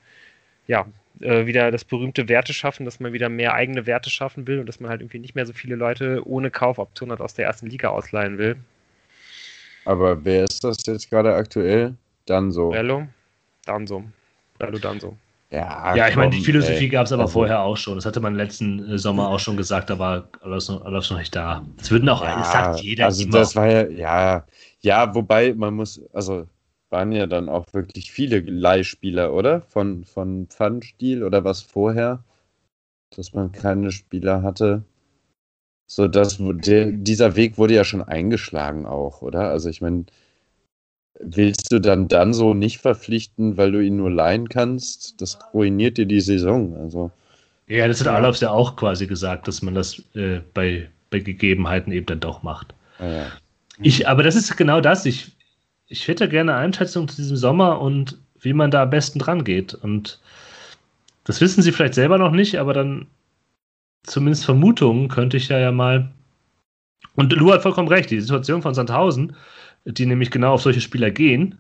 ja äh, wieder das berühmte Werte schaffen, dass man wieder mehr eigene Werte schaffen will und dass man halt irgendwie nicht mehr so viele Leute ohne Kaufoption halt aus der ersten Liga ausleihen will. Aber wer ist das jetzt gerade aktuell? Danso. Bello? Danso. Bello Danso. Ja, ja ich meine, die Philosophie gab es aber also, vorher auch schon. Das hatte man letzten äh, Sommer auch schon gesagt, da war alles noch, noch nicht da. Das würden auch, ja, das sagt jeder. Also, immer. das war ja, ja, ja, wobei man muss, also waren ja dann auch wirklich viele Leihspieler, oder? Von, von Pfannstiel oder was vorher, dass man keine Spieler hatte. So, dass der, dieser Weg wurde ja schon eingeschlagen auch, oder? Also ich meine, willst du dann dann so nicht verpflichten, weil du ihn nur leihen kannst? Das ruiniert dir die Saison. Also, ja, das hat. Alofs ja auch quasi gesagt, dass man das äh, bei, bei Gegebenheiten eben dann doch macht. Ah, ja. Ich, aber das ist genau das. Ich, ich hätte gerne Einschätzung zu diesem Sommer und wie man da am besten dran geht. Und das wissen sie vielleicht selber noch nicht, aber dann zumindest Vermutungen könnte ich ja, ja mal. Und Lu hat vollkommen recht, die Situation von Sandhausen die nämlich genau auf solche Spieler gehen,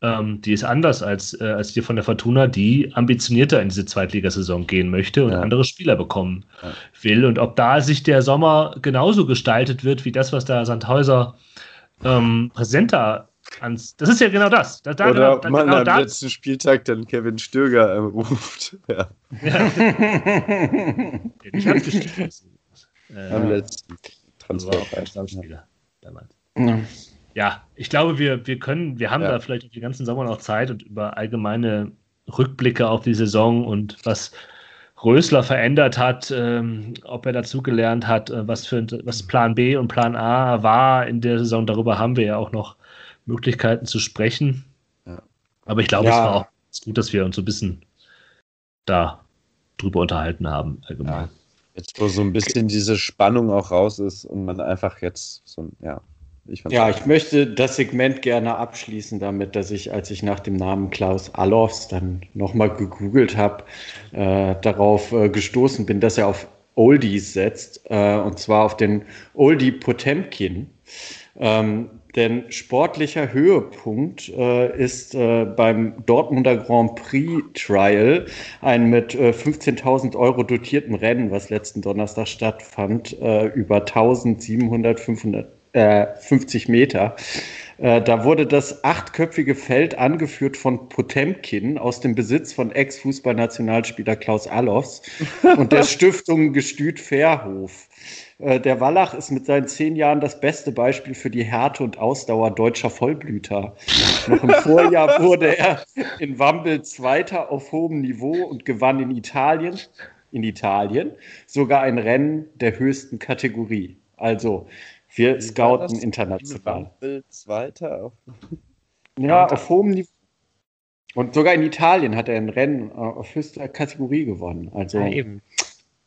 ähm, die ist anders als, äh, als die von der Fortuna, die ambitionierter in diese Zweitligasaison gehen möchte und ja. andere Spieler bekommen ja. will. Und ob da sich der Sommer genauso gestaltet wird, wie das, was da Sandhäuser ähm, präsenter ans. Das ist ja genau das. Da, da, Oder da, man genau am das. letzten Spieltag dann Kevin Stöger äh, ruft. Ja. ja. ich habe geschrieben. Äh, am letzten Transfer. Damals. Ja ja, ich glaube, wir, wir können, wir haben ja. da vielleicht den ganzen Sommer noch Zeit und über allgemeine Rückblicke auf die Saison und was Rösler verändert hat, ähm, ob er dazugelernt hat, äh, was für was Plan B und Plan A war in der Saison. Darüber haben wir ja auch noch Möglichkeiten zu sprechen. Ja. Aber ich glaube, ja. es war auch gut, dass wir uns so ein bisschen da drüber unterhalten haben. Allgemein. Jetzt, wo so ein bisschen diese Spannung auch raus ist und man einfach jetzt so, ja, ich ja, ich möchte das Segment gerne abschließen damit, dass ich, als ich nach dem Namen Klaus Allofs dann nochmal gegoogelt habe, äh, darauf äh, gestoßen bin, dass er auf Oldies setzt, äh, und zwar auf den Oldie Potemkin. Ähm, denn sportlicher Höhepunkt äh, ist äh, beim Dortmunder Grand Prix Trial ein mit äh, 15.000 Euro dotierten Rennen, was letzten Donnerstag stattfand, äh, über 1750 äh, Meter. Äh, da wurde das achtköpfige Feld angeführt von Potemkin aus dem Besitz von Ex-Fußballnationalspieler Klaus Allofs und der Stiftung Gestüt Fairhof. Äh, der Wallach ist mit seinen zehn Jahren das beste Beispiel für die Härte und Ausdauer deutscher Vollblüter. Noch im Vorjahr wurde er in Wambel Zweiter auf hohem Niveau und gewann in Italien, in Italien sogar ein Rennen der höchsten Kategorie. Also wir scouten international. Zweiter. Ja, auf hohem Niveau. Und sogar in Italien hat er ein Rennen äh, auf höchster Kategorie gewonnen. Also, ja, eben.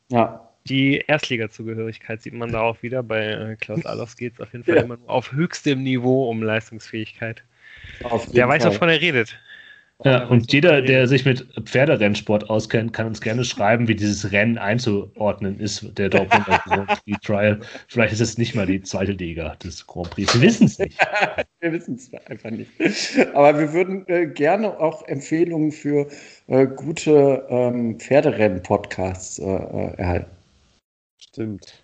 Ja. Die Erstliga-Zugehörigkeit sieht man da auch wieder. Bei äh, Klaus Allofs geht es auf jeden Fall ja. immer nur auf höchstem Niveau um Leistungsfähigkeit. Der weiß, wovon er redet. Ja, und jeder, der sich mit Pferderennsport auskennt, kann uns gerne schreiben, wie dieses Rennen einzuordnen ist, der Dortmunder Grand Prix Trial. Vielleicht ist es nicht mal die zweite Liga des Grand Prix. Wir wissen es nicht. wir wissen es einfach nicht. Aber wir würden äh, gerne auch Empfehlungen für äh, gute ähm, Pferderennen-Podcasts äh, äh erhalten. Stimmt.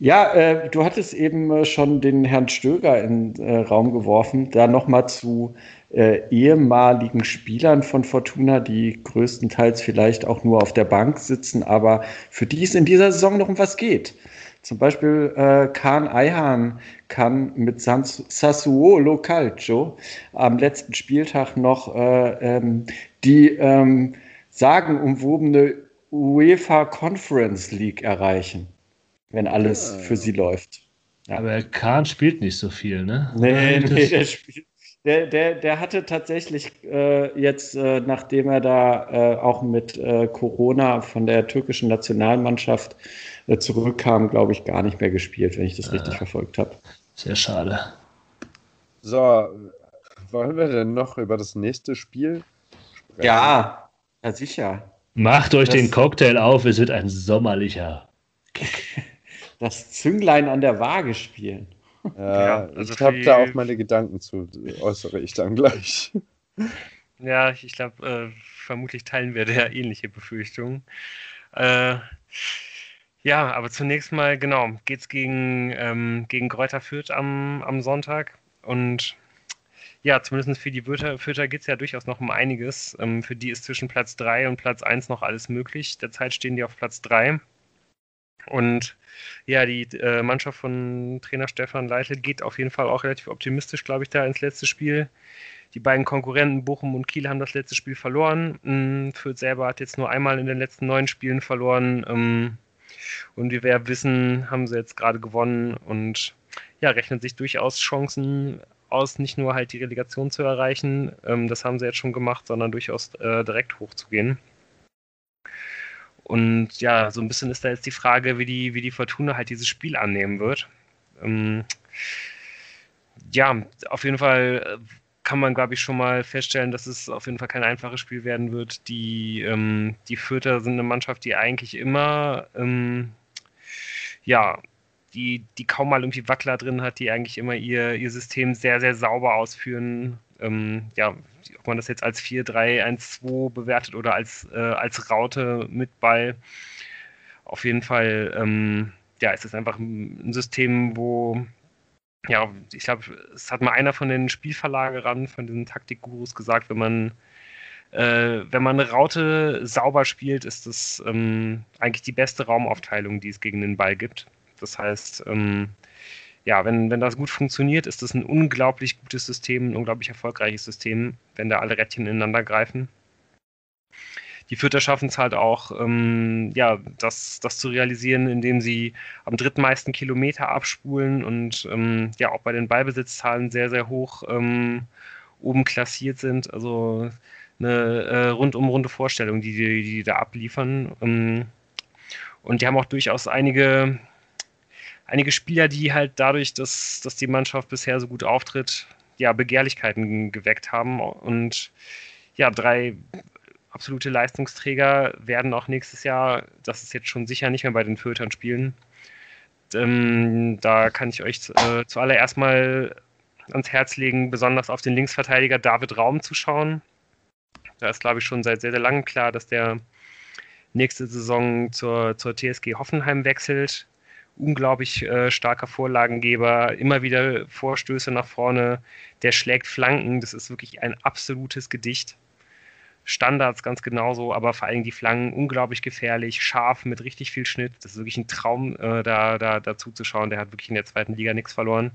Ja, äh, du hattest eben äh, schon den Herrn Stöger in den äh, Raum geworfen. Da nochmal zu äh, ehemaligen Spielern von Fortuna, die größtenteils vielleicht auch nur auf der Bank sitzen, aber für die es in dieser Saison noch um was geht. Zum Beispiel äh, Kahn Eihan kann mit Sans Sassuolo Calcio am letzten Spieltag noch äh, ähm, die ähm, sagenumwobene UEFA Conference League erreichen, wenn alles ja. für sie läuft. Ja. Aber Kahn spielt nicht so viel, ne? Nee, nee, der spielt der, der, der hatte tatsächlich äh, jetzt, äh, nachdem er da äh, auch mit äh, Corona von der türkischen Nationalmannschaft äh, zurückkam, glaube ich, gar nicht mehr gespielt, wenn ich das richtig verfolgt habe. Sehr schade. So, wollen wir denn noch über das nächste Spiel sprechen? Ja, ja sicher. Macht euch das, den Cocktail auf, es wird ein sommerlicher. das Zünglein an der Waage spielen. Ja, ja also ich habe da auch meine Gedanken zu, äußere ich dann gleich. Ja, ich glaube, äh, vermutlich teilen wir da ähnliche Befürchtungen. Äh, ja, aber zunächst mal, genau, geht es gegen, ähm, gegen Kräuter Fürth am, am Sonntag. Und ja, zumindest für die Fürther geht es ja durchaus noch um einiges. Ähm, für die ist zwischen Platz 3 und Platz 1 noch alles möglich. Derzeit stehen die auf Platz 3. Und ja, die äh, Mannschaft von Trainer Stefan Leitl geht auf jeden Fall auch relativ optimistisch, glaube ich, da ins letzte Spiel. Die beiden Konkurrenten Bochum und Kiel haben das letzte Spiel verloren. Ähm, Fürth selber hat jetzt nur einmal in den letzten neun Spielen verloren. Ähm, und wie wir wissen, haben sie jetzt gerade gewonnen und ja, rechnen sich durchaus Chancen aus, nicht nur halt die Relegation zu erreichen, ähm, das haben sie jetzt schon gemacht, sondern durchaus äh, direkt hochzugehen. Und ja, so ein bisschen ist da jetzt die Frage, wie die, wie die Fortuna halt dieses Spiel annehmen wird. Ähm, ja, auf jeden Fall äh, kann man, glaube ich, schon mal feststellen, dass es auf jeden Fall kein einfaches Spiel werden wird. Die, ähm, die Fürther sind eine Mannschaft, die eigentlich immer, ähm, ja, die, die kaum mal irgendwie Wackler drin hat, die eigentlich immer ihr, ihr System sehr, sehr sauber ausführen. Ähm, ja, ob man das jetzt als 4-3-1-2 bewertet oder als, äh, als Raute mit Ball. Auf jeden Fall, ähm, ja, es ist einfach ein System, wo, ja, ich glaube, es hat mal einer von den Spielverlagerern, von den Taktikgurus gesagt, wenn man äh, wenn man eine Raute sauber spielt, ist das ähm, eigentlich die beste Raumaufteilung, die es gegen den Ball gibt. Das heißt, ähm, ja, wenn, wenn das gut funktioniert, ist das ein unglaublich gutes System, ein unglaublich erfolgreiches System, wenn da alle Rädchen ineinander greifen. Die Fürther schaffen es halt auch, ähm, ja, das, das zu realisieren, indem sie am drittmeisten Kilometer abspulen und ähm, ja auch bei den Ballbesitzzahlen sehr, sehr hoch ähm, oben klassiert sind. Also eine äh, rundum runde Vorstellung, die die, die da abliefern. Ähm, und die haben auch durchaus einige einige Spieler, die halt dadurch, dass, dass die Mannschaft bisher so gut auftritt, ja, Begehrlichkeiten geweckt haben. Und ja, drei absolute Leistungsträger werden auch nächstes Jahr, das ist jetzt schon sicher nicht mehr bei den Fürtern spielen. ähm, da kann ich euch äh, zuallererst mal ans Herz legen, besonders auf den Linksverteidiger David Raum zu schauen. Da ist, glaube ich, schon seit sehr, sehr langem klar, dass der nächste Saison zur, zur TSG Hoffenheim wechselt. Unglaublich äh, starker Vorlagengeber, immer wieder Vorstöße nach vorne, der schlägt Flanken, das ist wirklich ein absolutes Gedicht. Standards ganz genauso, aber vor allem die Flanken unglaublich gefährlich, scharf, mit richtig viel Schnitt. Das ist wirklich ein Traum, äh, da, da, da zuzuschauen. Der hat wirklich in der zweiten Liga nichts verloren.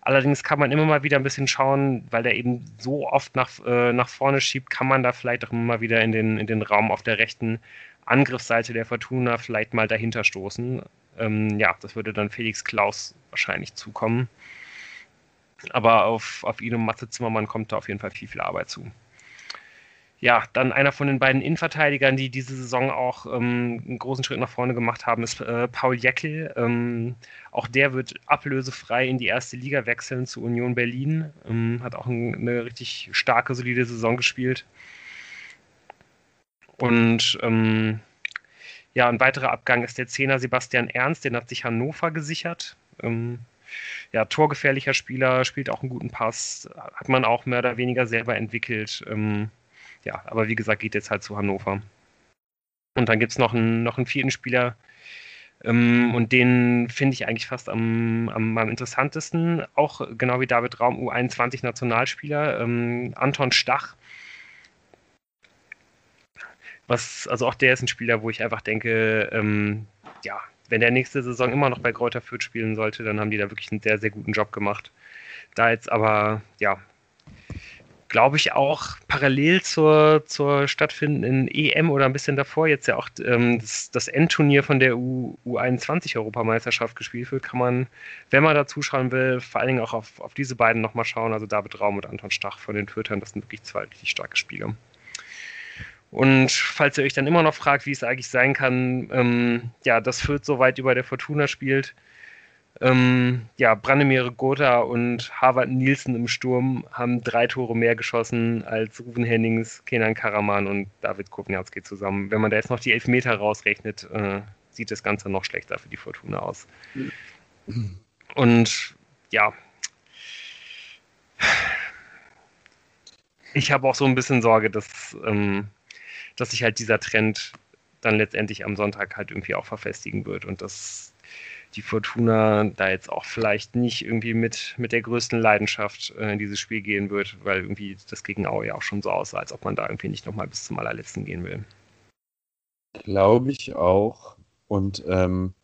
Allerdings kann man immer mal wieder ein bisschen schauen, weil der eben so oft nach, äh, nach vorne schiebt, kann man da vielleicht auch immer mal wieder in den, in den Raum auf der rechten Angriffsseite der Fortuna vielleicht mal dahinter stoßen. Ähm, ja, das würde dann Felix Klaus wahrscheinlich zukommen. Aber auf, auf ihn und Matze Zimmermann kommt da auf jeden Fall viel, viel Arbeit zu ja, dann einer von den beiden Innenverteidigern, die diese Saison auch ähm, einen großen Schritt nach vorne gemacht haben, ist äh, Paul Jäckel. Ähm, auch der wird ablösefrei in die erste Liga wechseln zu Union Berlin. Ähm, hat auch ein, eine richtig starke, solide Saison gespielt. Und ähm, ja, ein weiterer Abgang ist der Zehner Sebastian Ernst, den hat sich Hannover gesichert. Ähm, ja, torgefährlicher Spieler, spielt auch einen guten Pass, hat man auch mehr oder weniger selber entwickelt. Ähm, ja, aber wie gesagt, geht jetzt halt zu Hannover. Und dann gibt es noch einen, noch einen vierten Spieler, ähm, und den finde ich eigentlich fast am, am, am, interessantesten. Auch genau wie David Raum, U21-Nationalspieler, ähm, Anton Stach. Was, also auch der ist ein Spieler, wo ich einfach denke, ähm, ja, wenn der nächste Saison immer noch bei Kräuter Fürth spielen sollte, dann haben die da wirklich einen sehr, sehr guten Job gemacht. Da jetzt aber, ja, glaube ich, auch parallel zur, zur stattfindenden EM oder ein bisschen davor jetzt ja auch ähm, das, das Endturnier von der U, U21-Europameisterschaft gespielt wird, kann man, wenn man da zuschauen will, vor allen Dingen auch auf, auf diese beiden nochmal schauen, also David Raum und Anton Stach von den Twittern, das sind wirklich zwei richtig starke Spieler. Und falls ihr euch dann immer noch fragt, wie es eigentlich sein kann, ähm, ja, dass Fürth so weit über der Fortuna spielt, ähm, ja, Branimir Gotha und Harvard Nielsen im Sturm haben drei Tore mehr geschossen als Ruven Hennings, Kenan Karaman und David Kopniatski zusammen. Wenn man da jetzt noch die Elfmeter rausrechnet, äh, sieht das Ganze noch schlechter für die Fortuna aus. Und ja, ich habe auch so ein bisschen Sorge, dass, ähm, dass sich halt dieser Trend dann letztendlich am Sonntag halt irgendwie auch verfestigen wird und dass die Fortuna da jetzt auch vielleicht nicht irgendwie mit, mit der größten Leidenschaft äh, in dieses Spiel gehen wird, weil irgendwie das gegen Aue ja auch schon so aussah, als ob man da irgendwie nicht nochmal bis zum allerletzten gehen will. Glaube ich auch. Und ähm,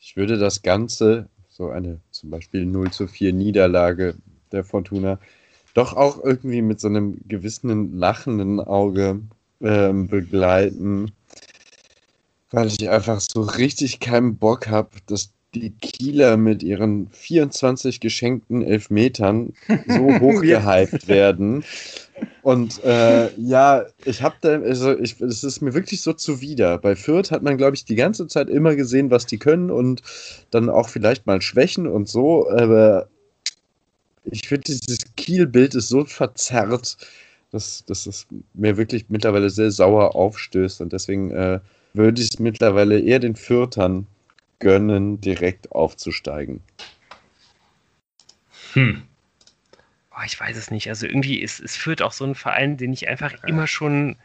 ich würde das Ganze, so eine zum Beispiel 0 zu 4 Niederlage der Fortuna, doch auch irgendwie mit so einem gewissen lachenden Auge ähm, begleiten, weil ich einfach so richtig keinen Bock habe, dass die Kieler mit ihren 24 geschenkten Elfmetern so hochgehypt werden. Und äh, ja, ich habe da, also ich, es ist mir wirklich so zuwider. Bei Fürth hat man, glaube ich, die ganze Zeit immer gesehen, was die können und dann auch vielleicht mal Schwächen und so. Aber ich finde, dieses Kiel-Bild ist so verzerrt, dass, dass es mir wirklich mittlerweile sehr sauer aufstößt. Und deswegen äh, würde ich es mittlerweile eher den Fürtern gönnen, direkt aufzusteigen? Hm. Oh, ich weiß es nicht. Also irgendwie ist es führt auch so ein Verein, den ich einfach ja. immer schon,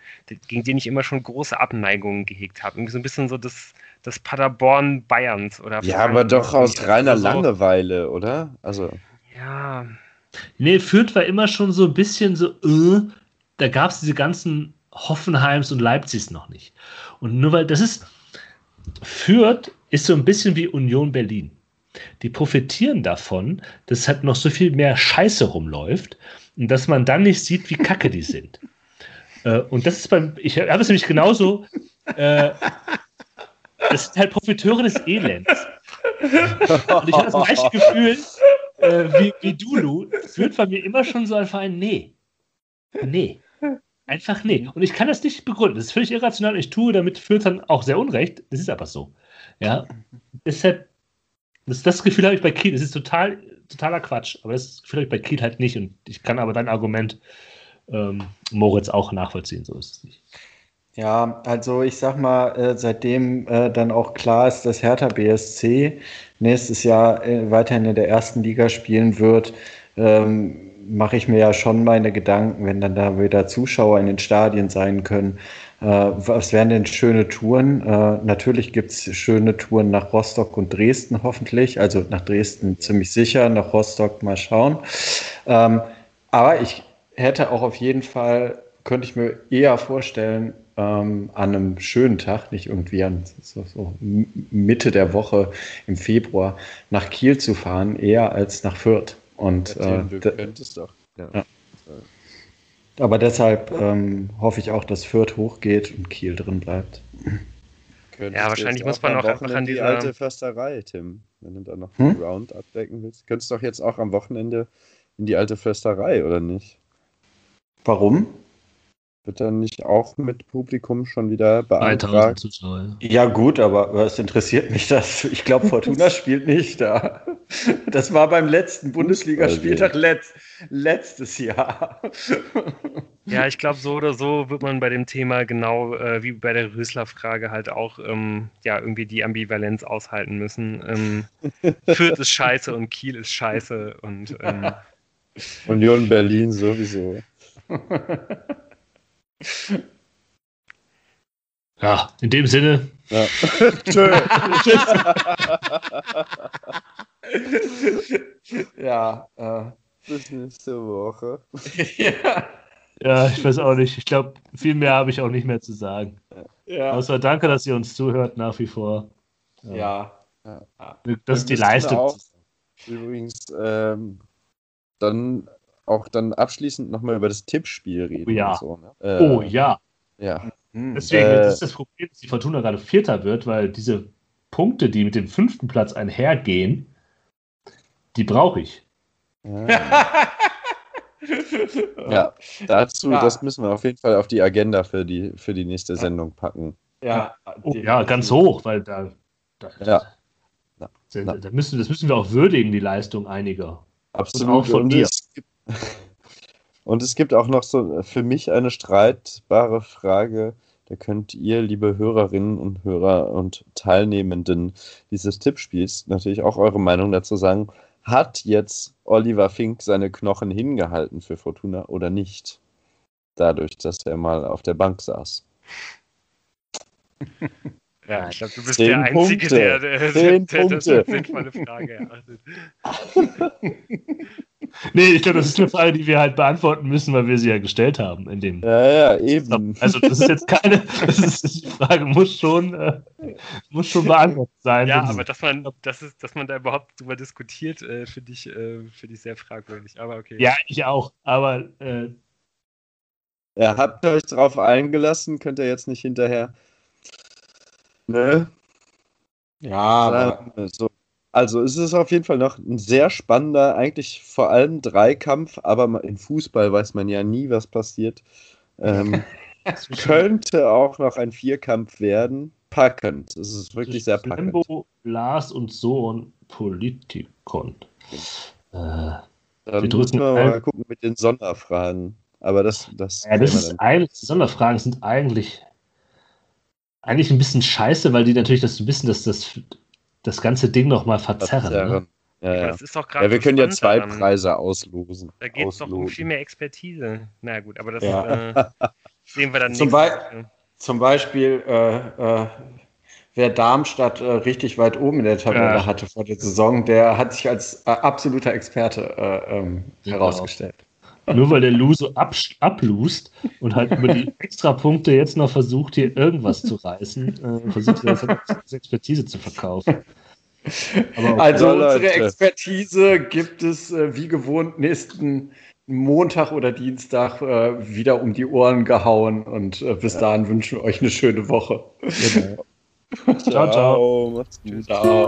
gegen den ich immer schon große Abneigungen gehegt habe. Irgendwie so ein bisschen so das, das Paderborn Bayerns oder. Ja, aber doch aus reiner so. Langeweile, oder? Also. Ja. Nee, Fürth war immer schon so ein bisschen so, äh, da gab es diese ganzen Hoffenheims und Leipzigs noch nicht. Und nur weil das ist, Fürth ist so ein bisschen wie Union Berlin. Die profitieren davon, dass halt noch so viel mehr Scheiße rumläuft und dass man dann nicht sieht, wie kacke die sind. Äh, und das ist beim, ich habe es nämlich genauso, äh, das sind halt Profiteure des Elends. Und ich habe das gleiche Gefühl äh, wie, wie du, Lu. Es wird bei mir immer schon so ein Verein, nee. Nee. Einfach nee. Und ich kann das nicht begründen. Das ist völlig irrational. Ich tue damit dann auch sehr unrecht. Das ist aber so. Ja. Deshalb, das, das Gefühl habe ich bei Kiel. Das ist total, totaler Quatsch. Aber das Gefühl habe ich bei Kiel halt nicht. Und ich kann aber dein Argument, ähm, Moritz, auch nachvollziehen. So ist es nicht. Ja, also ich sag mal, äh, seitdem äh, dann auch klar ist, dass Hertha BSC nächstes Jahr äh, weiterhin in der ersten Liga spielen wird, ähm, mache ich mir ja schon meine Gedanken, wenn dann da wieder Zuschauer in den Stadien sein können. Was wären denn schöne Touren? Natürlich gibt es schöne Touren nach Rostock und Dresden hoffentlich. Also nach Dresden ziemlich sicher, nach Rostock mal schauen. Ähm, aber ich hätte auch auf jeden Fall, könnte ich mir eher vorstellen, ähm, an einem schönen Tag, nicht irgendwie an so, so Mitte der Woche im Februar, nach Kiel zu fahren, eher als nach Fürth. Und äh, du könntest doch. Ja. Ja. Aber deshalb ähm, hoffe ich auch, dass Fürth hochgeht und Kiel drin bleibt. Könntest ja, wahrscheinlich muss man auch einfach an die alte Försterei, Tim, wenn du da noch hm? Round abdecken willst. Könntest doch jetzt auch am Wochenende in die alte Försterei, oder nicht? Warum? Wird dann nicht auch mit Publikum schon wieder beantragt? Ja gut, aber was interessiert mich das? Ich glaube, Fortuna spielt nicht da. Das war beim letzten Bundesligaspieltag letzt, letztes Jahr. Ja, ich glaube, so oder so wird man bei dem Thema genau äh, wie bei der Rösler-Frage halt auch ähm, ja, irgendwie die Ambivalenz aushalten müssen. Ähm, Fürth ist scheiße und Kiel ist scheiße und ähm, Union Berlin sowieso. Ja, in dem Sinne. Ja. ja, äh. bis nächste Woche. ja. ja, ich weiß auch nicht. Ich glaube, viel mehr habe ich auch nicht mehr zu sagen. Ja. Außer danke, dass ihr uns zuhört nach wie vor. Ja. ja. Das ist die Leistung. Auch, übrigens, ähm, dann auch dann abschließend nochmal über das Tippspiel reden. Oh ja. So, ne? äh, oh ja. Ja. Hm. Deswegen äh, das ist das Problem, dass die Fortuna gerade Vierter wird, weil diese Punkte, die mit dem fünften Platz einhergehen, die brauche ich. Ja. ja, dazu, ja. das müssen wir auf jeden Fall auf die Agenda für die, für die nächste Sendung packen. Ja, oh, ja ganz hoch, weil da, da, ja. Da, da, müssen, das müssen wir auch würdigen, die Leistung einiger. Absolut. Und auch von dir. Es und es gibt auch noch so für mich eine streitbare Frage. Da könnt ihr, liebe Hörerinnen und Hörer und Teilnehmenden dieses Tippspiels, natürlich auch eure Meinung dazu sagen. Hat jetzt Oliver Fink seine Knochen hingehalten für Fortuna oder nicht? Dadurch, dass er mal auf der Bank saß. Ja, ich glaube, du bist Zehn der Einzige, Punkte. der, der, der, der das sinnvolle Frage erachtet. nee, ich glaube, das ist eine Frage, die wir halt beantworten müssen, weil wir sie ja gestellt haben. In dem ja, ja, eben. Also, das ist jetzt keine, das ist, die Frage muss schon, äh, muss schon beantwortet sein. Ja, aber dass man, das ist, dass man da überhaupt drüber diskutiert, äh, finde ich, äh, find ich sehr fragwürdig. Aber okay. Ja, ich auch. Aber. Äh, ja, habt ihr euch darauf eingelassen? Könnt ihr jetzt nicht hinterher Ne? Ja, aber... So. Also es ist auf jeden Fall noch ein sehr spannender, eigentlich vor allem Dreikampf, aber in Fußball weiß man ja nie, was passiert. Ähm, könnte auch noch ein Vierkampf werden. Packend. Es ist wirklich sehr packend. Lembo, Lars und Sohn Politikon. Äh, Dann wir müssen wir mal gucken mit den Sonderfragen. Aber das, das. Ja, das ist eigentlich, Sonderfragen sind eigentlich eigentlich ein bisschen scheiße, weil die natürlich das ein bisschen das, das, ganze Ding nochmal verzerren. Ne? Ja, ja. Das ist doch ja, wir können ja zwei daran. Preise auslosen. Da geht es doch um viel mehr Expertise. Na gut, aber das ja. äh, sehen wir dann zum, Be zum Beispiel, äh, äh, wer Darmstadt äh, richtig weit oben in der Tabelle hatte vor der Saison, der hat sich als äh, absoluter Experte äh, ähm, herausgestellt. Nur weil der Lu so ab, ablust und halt über die Extrapunkte jetzt noch versucht, hier irgendwas zu reißen, äh, versucht er als Expertise zu verkaufen. also unsere Expertise gibt es äh, wie gewohnt nächsten Montag oder Dienstag äh, wieder um die Ohren gehauen und äh, bis dahin wünschen wir euch eine schöne Woche. Genau. ciao, ciao. Macht's gut. Ciao.